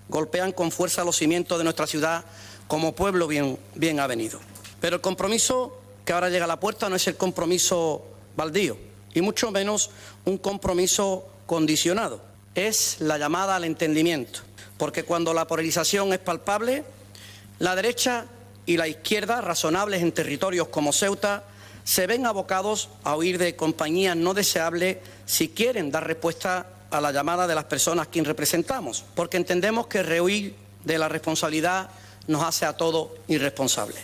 golpean con fuerza los cimientos de nuestra ciudad como pueblo bien, bien venido. Pero el compromiso que ahora llega a la puerta no es el compromiso baldío, y mucho menos un compromiso condicionado. Es la llamada al entendimiento, porque cuando la polarización es palpable, la derecha y la izquierda, razonables en territorios como Ceuta, se ven abocados a huir de compañías no deseables si quieren dar respuesta a la llamada de las personas a quien representamos, porque entendemos que rehuir de la responsabilidad nos hace a todos irresponsables.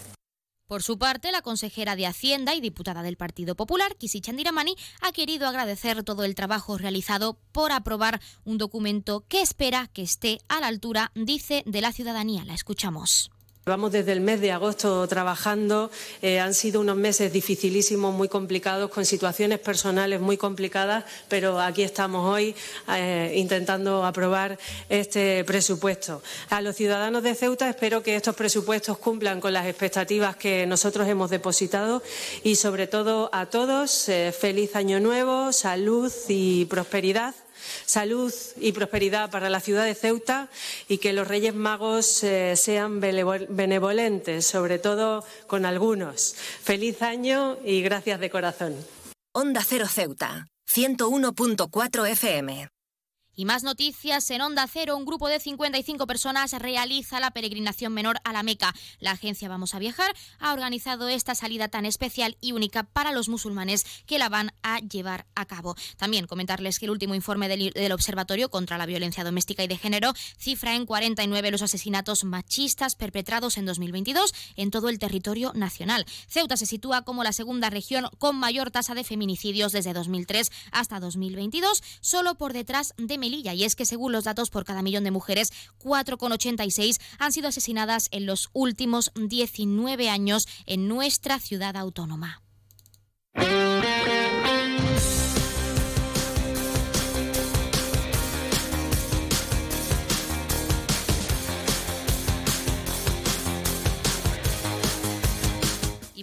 Por su parte, la consejera de Hacienda y diputada del Partido Popular, Kisi Chandiramani, ha querido agradecer todo el trabajo realizado por aprobar un documento que espera que esté a la altura, dice, de la ciudadanía. La escuchamos. Vamos desde el mes de agosto trabajando. Eh, han sido unos meses dificilísimos, muy complicados, con situaciones personales muy complicadas, pero aquí estamos hoy eh, intentando aprobar este presupuesto. A los ciudadanos de Ceuta espero que estos presupuestos cumplan con las expectativas que nosotros hemos depositado y, sobre todo, a todos, eh, feliz año nuevo, salud y prosperidad salud y prosperidad para la ciudad de Ceuta y que los Reyes Magos eh, sean benevolentes, sobre todo con algunos. Feliz año y gracias de corazón. Onda Cero Ceuta, 101.4 FM. Y más noticias en Onda Cero. Un grupo de 55 personas realiza la peregrinación menor a la Meca. La agencia Vamos a Viajar ha organizado esta salida tan especial y única para los musulmanes que la van a llevar a cabo. También comentarles que el último informe del, del Observatorio contra la Violencia Doméstica y de Género cifra en 49 los asesinatos machistas perpetrados en 2022 en todo el territorio nacional. Ceuta se sitúa como la segunda región con mayor tasa de feminicidios desde 2003 hasta 2022, solo por detrás de y es que según los datos por cada millón de mujeres, 4,86 han sido asesinadas en los últimos 19 años en nuestra ciudad autónoma.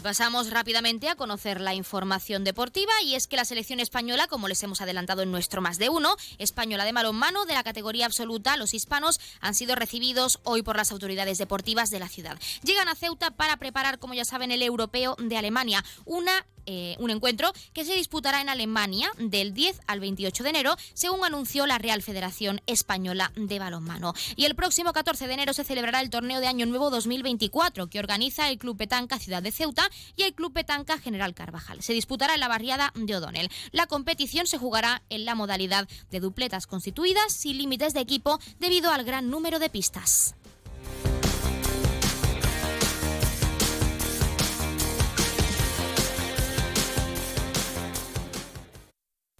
Pasamos rápidamente a conocer la información deportiva y es que la selección española, como les hemos adelantado en nuestro más de uno, española de mano de la categoría absoluta, los hispanos han sido recibidos hoy por las autoridades deportivas de la ciudad. Llegan a Ceuta para preparar, como ya saben, el europeo de Alemania, una eh, un encuentro que se disputará en Alemania del 10 al 28 de enero, según anunció la Real Federación Española de Balonmano. Y el próximo 14 de enero se celebrará el torneo de Año Nuevo 2024, que organiza el Club Petanca Ciudad de Ceuta y el Club Petanca General Carvajal. Se disputará en la barriada de O'Donnell. La competición se jugará en la modalidad de dupletas constituidas sin límites de equipo debido al gran número de pistas.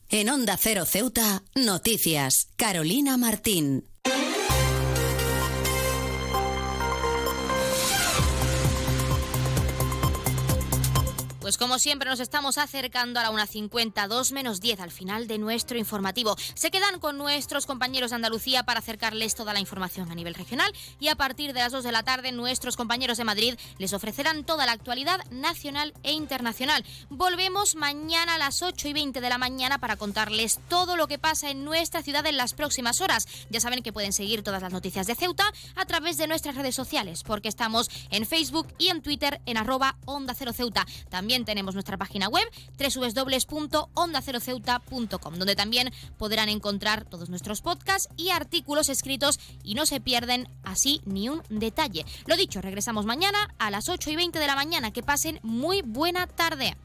En Onda Cero Ceuta, noticias. Carolina Martín. Pues como siempre nos estamos acercando a la 1.50, 2 menos 10 al final de nuestro informativo. Se quedan con nuestros compañeros de Andalucía para acercarles toda la información a nivel regional y a partir de las 2 de la tarde nuestros compañeros de Madrid les ofrecerán toda la actualidad nacional e internacional. Volvemos mañana a las 8 y 20 de la mañana para contarles todo lo que pasa en nuestra ciudad en las próximas horas. Ya saben que pueden seguir todas las noticias de Ceuta a través de nuestras redes sociales porque estamos en Facebook y en Twitter en arroba Onda Cero Ceuta. También tenemos nuestra página web www.ondaceroceuta.com, donde también podrán encontrar todos nuestros podcasts y artículos escritos y no se pierden así ni un detalle. Lo dicho, regresamos mañana a las 8 y 20 de la mañana. Que pasen muy buena tarde.